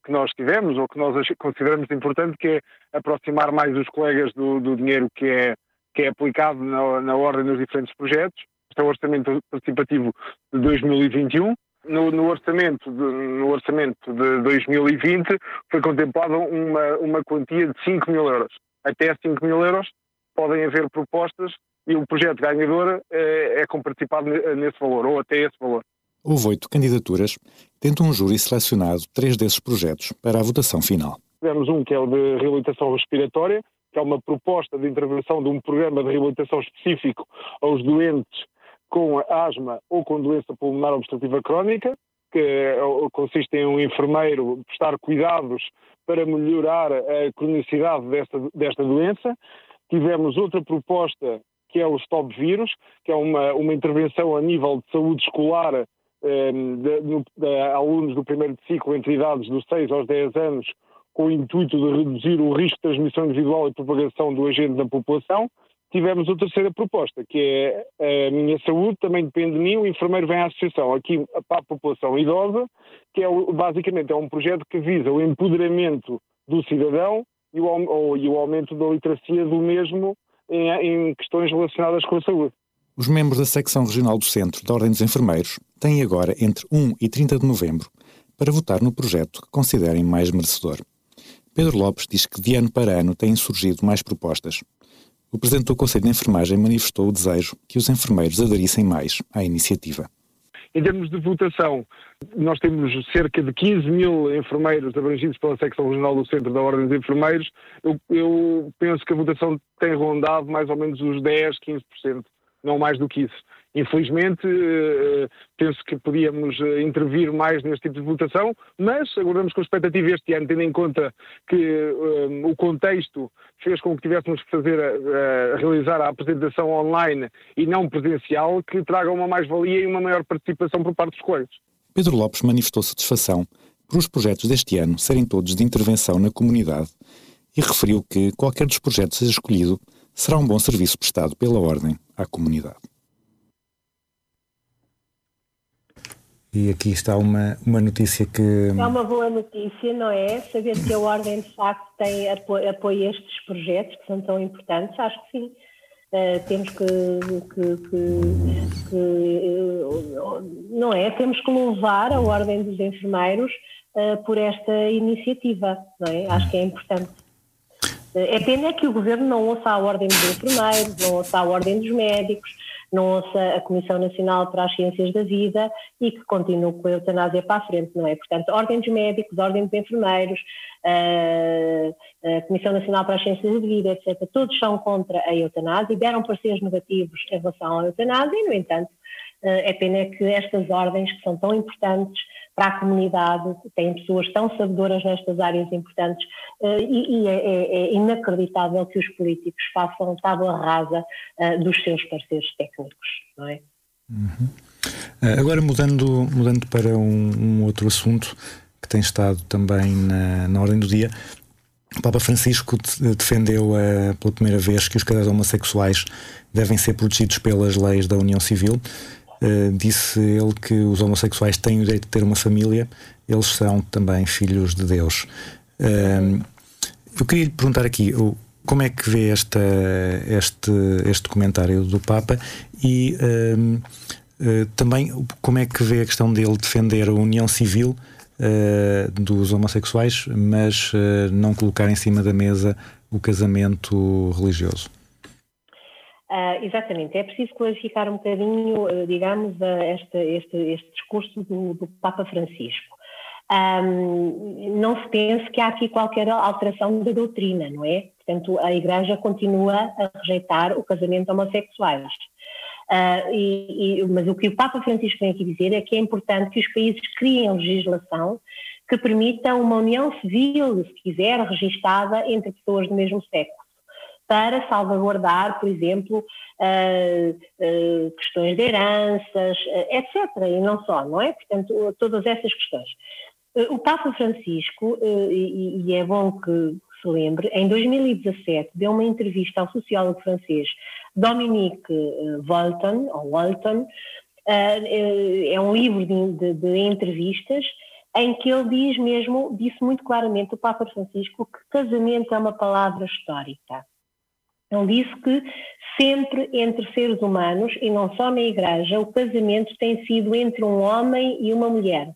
que nós tivemos ou que nós consideramos importante, que é aproximar mais os colegas do, do dinheiro que é, que é aplicado na, na ordem dos diferentes projetos. Este é o orçamento participativo de 2021. No, no, orçamento de, no orçamento de 2020 foi contemplada uma, uma quantia de 5 mil euros. Até 5 mil euros podem haver propostas e o projeto ganhador é, é comparticipado nesse valor, ou até esse valor. Houve oito candidaturas, tendo um júri selecionado três desses projetos para a votação final. Tivemos um que é o de reabilitação respiratória, que é uma proposta de intervenção de um programa de reabilitação específico aos doentes com asma ou com doença pulmonar obstrutiva crónica, que eh, consiste em um enfermeiro prestar cuidados para melhorar a cronicidade desta, desta doença. Tivemos outra proposta que é o Stop Vírus, que é uma, uma intervenção a nível de saúde escolar de, de, de, alunos do primeiro ciclo entre idades dos 6 aos 10 anos, com o intuito de reduzir o risco de transmissão individual e propagação do agente na população. Tivemos a terceira proposta, que é a minha saúde, também depende de mim, o enfermeiro vem à associação, aqui para a população idosa, que é basicamente é um projeto que visa o empoderamento do cidadão e o, e o aumento da literacia do mesmo em, em questões relacionadas com a saúde. Os membros da secção regional do Centro da Ordem dos Enfermeiros têm agora entre 1 e 30 de novembro para votar no projeto que considerem mais merecedor. Pedro Lopes diz que de ano para ano têm surgido mais propostas. O Presidente do Conselho de Enfermagem manifestou o desejo que os enfermeiros aderissem mais à iniciativa. Em termos de votação, nós temos cerca de 15 mil enfermeiros abrangidos pela secção regional do Centro da Ordem dos Enfermeiros. Eu, eu penso que a votação tem rondado mais ou menos os 10, 15% não mais do que isso. Infelizmente, eh, penso que podíamos eh, intervir mais neste tipo de votação, mas aguardamos com expectativa este ano, tendo em conta que um, o contexto fez com que tivéssemos que fazer, a realizar a apresentação online e não presencial, que traga uma mais-valia e uma maior participação por parte dos colegas. Pedro Lopes manifestou satisfação por os projetos deste ano serem todos de intervenção na comunidade e referiu que qualquer dos projetos seja escolhido será um bom serviço prestado pela Ordem à comunidade. E aqui está uma, uma notícia que. É uma boa notícia, não é? Saber que a Ordem de facto tem apoio, apoio a estes projetos que são tão importantes, acho que sim. Uh, temos que, que, que, que uh, não é? Temos que louvar a Ordem dos Enfermeiros uh, por esta iniciativa, não é? Acho que é importante. É pena que o Governo não ouça a Ordem dos Enfermeiros, não ouça a Ordem dos Médicos, não ouça a Comissão Nacional para as Ciências da Vida e que continue com a eutanásia para a frente, não é? Portanto, Ordem dos Médicos, dos Enfermeiros, a Comissão Nacional para as Ciências da Vida, etc., todos são contra a eutanásia e deram pareceres negativos em relação à eutanásia e, no entanto, é pena que estas ordens, que são tão importantes para a comunidade, têm pessoas tão sabedoras nestas áreas importantes uh, e, e é, é, é, inacreditável que os políticos façam tábua rasa uh, dos seus parceiros técnicos, não é? Uhum. Uh, agora mudando, mudando para um, um, outro assunto que tem estado também na, na ordem do dia, o Papa Francisco defendeu pela primeira vez que os casais homossexuais devem ser protegidos pelas leis da União Civil. Uh, disse ele que os homossexuais têm o direito de ter uma família, eles são também filhos de Deus. Uh, eu queria lhe perguntar aqui como é que vê esta, este, este comentário do Papa e uh, também como é que vê a questão dele defender a união civil dos homossexuais, mas não colocar em cima da mesa o casamento religioso. Uh, exatamente, é preciso clarificar um bocadinho, uh, digamos, este, este, este, discurso do, do Papa Francisco. Um, não se pense que há aqui qualquer alteração da doutrina, não é? Portanto, a Igreja continua a rejeitar o casamento homossexuais. Uh, e, e, mas o que o Papa Francisco vem aqui dizer é que é importante que os países criem legislação que permita uma união civil, se quiser, registada entre pessoas do mesmo sexo para salvaguardar, por exemplo, uh, uh, questões de heranças, uh, etc. E não só, não é? Portanto, todas essas questões. o Papa Francisco, e, e, é bom que se lembre, em 2017 deu uma entrevista ao sociólogo francês Dominique Walton, ou Walton, é um livro de, de, de entrevistas em que ele diz mesmo, disse muito claramente o Papa Francisco que casamento é uma palavra histórica. Ele disse que sempre entre seres humanos, e não só na Igreja, o casamento tem sido entre um homem e uma mulher.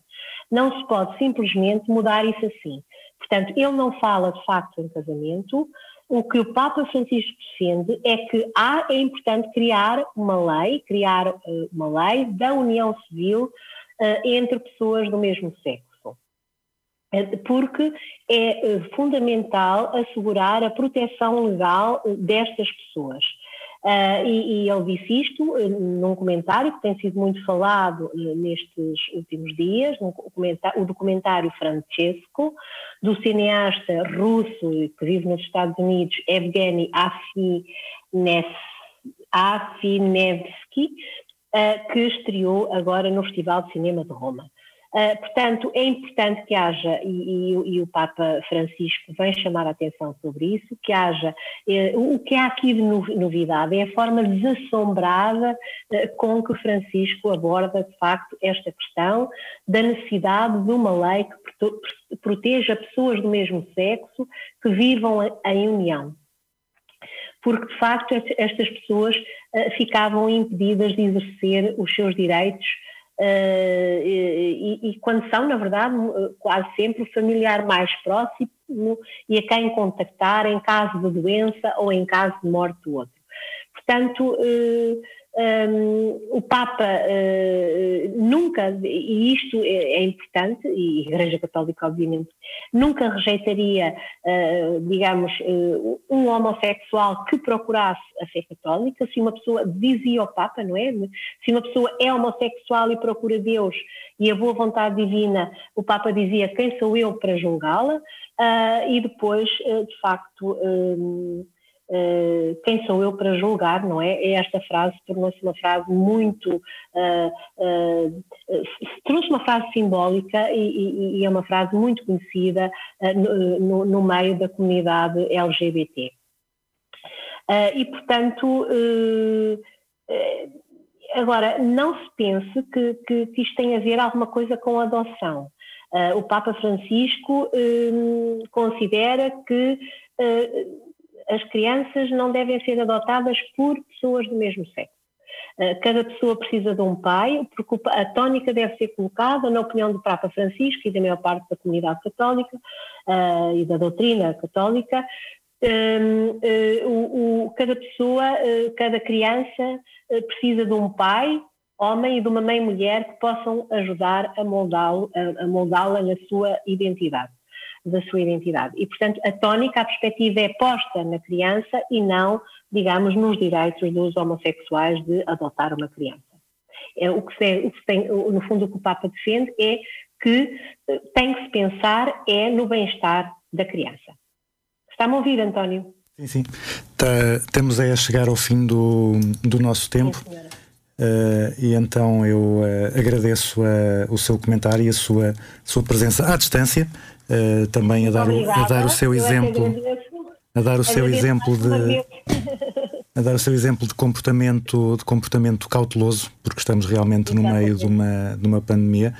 Não se pode simplesmente mudar isso assim. Portanto, ele não fala de facto em casamento. O que o Papa Francisco defende é que há, é importante criar uma lei, criar uh, uma lei da união civil uh, entre pessoas do mesmo sexo porque é eh, fundamental assegurar a proteção legal eh, destas pessoas. Uh, e, e, ele disse isto uh, num comentário que tem sido muito falado nestes últimos dias, o documentário Francesco, do cineasta russo que vive nos Estados Unidos, Evgeny Afinevsky, que estreou agora no Festival de Cinema de Roma. Uh, portanto, é importante que haja, e, e, e, o Papa Francisco vem chamar a atenção sobre isso, que haja, eh, o que há aqui de novidade é a forma desassombrada eh, com que Francisco aborda, de facto, esta questão da necessidade de uma lei que proteja pessoas do mesmo sexo que vivam em união. Porque de facto estas pessoas uh, ficavam impedidas de exercer os seus direitos Uh, e, e, quando são, na verdade, quase sempre o familiar mais próximo e a quem contactar em caso de doença ou em caso de morte do outro. Portanto, uh, um, o Papa uh, nunca, e isto é, é, importante, e a Igreja Católica, obviamente, nunca rejeitaria, uh, digamos, uh, um homossexual que procurasse a fé católica. Se uma pessoa, dizia o Papa, não é? Se uma pessoa é homossexual e procura Deus e a boa vontade divina, o Papa dizia: quem sou eu para julgá-la? e depois, de facto, Uh, quem sou eu para julgar, não é? é esta frase tornou-se uma frase muito. Uh, uh, trouxe uma frase simbólica e, e, e, é uma frase muito conhecida no, no, meio da comunidade LGBT. e, portanto, agora, não se pense que, que, que, isto tem a ver alguma coisa com adoção. o Papa Francisco considera que as crianças não devem ser adotadas por pessoas do mesmo sexo. Eh, cada pessoa precisa de um pai, a tónica deve ser colocada, na opinião do Papa Francisco e da maior parte da comunidade católica uh, e da doutrina católica, o, o, cada pessoa, cada criança precisa de um pai, homem e de uma mãe mulher que possam ajudar a moldá-la a, a moldá na sua identidade da sua identidade. E, portanto, a tónica, a perspectiva é posta na criança e não, digamos, nos direitos dos homossexuais de adotar uma criança. É, o, que se, o que tem, no fundo, o que o Papa defende é que eh, tem que se pensar é no bem-estar da criança. Está-me a ouvir, António? Sim, sim. Tá, temos a chegar ao fim do, do nosso tempo. Sim, uh, e então eu uh, agradeço uh, o seu comentário e a sua, sua presença à distância uh, também a dar, o, a dar o seu exemplo. a dar o seu exemplo de a dar o seu exemplo de comportamento de comportamento cauteloso porque estamos realmente no meio de uma de uma pandemia.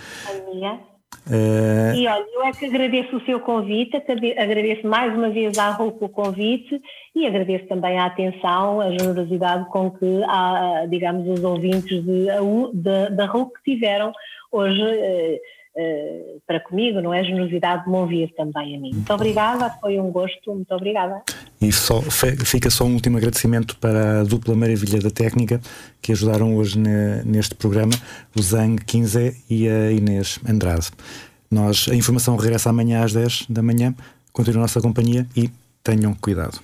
Uh... E olha, eu é que agradeço o seu convite, agradeço mais uma vez à RUC o convite e agradeço também a atenção, a generosidade com que, há, digamos, os ouvintes de, de, da RUC tiveram hoje. Uh, uh, para comigo, não é? Generosidade de me ouvir também a mim. Muito obrigada, foi um gosto, muito obrigada. E só, fica só um último agradecimento para a dupla maravilha da técnica que ajudaram hoje ne, neste programa, o Zang Quinze e a Inês Andrade. Nós, a informação regressa amanhã às 10 da manhã. Continue a nossa companhia e tenham cuidado.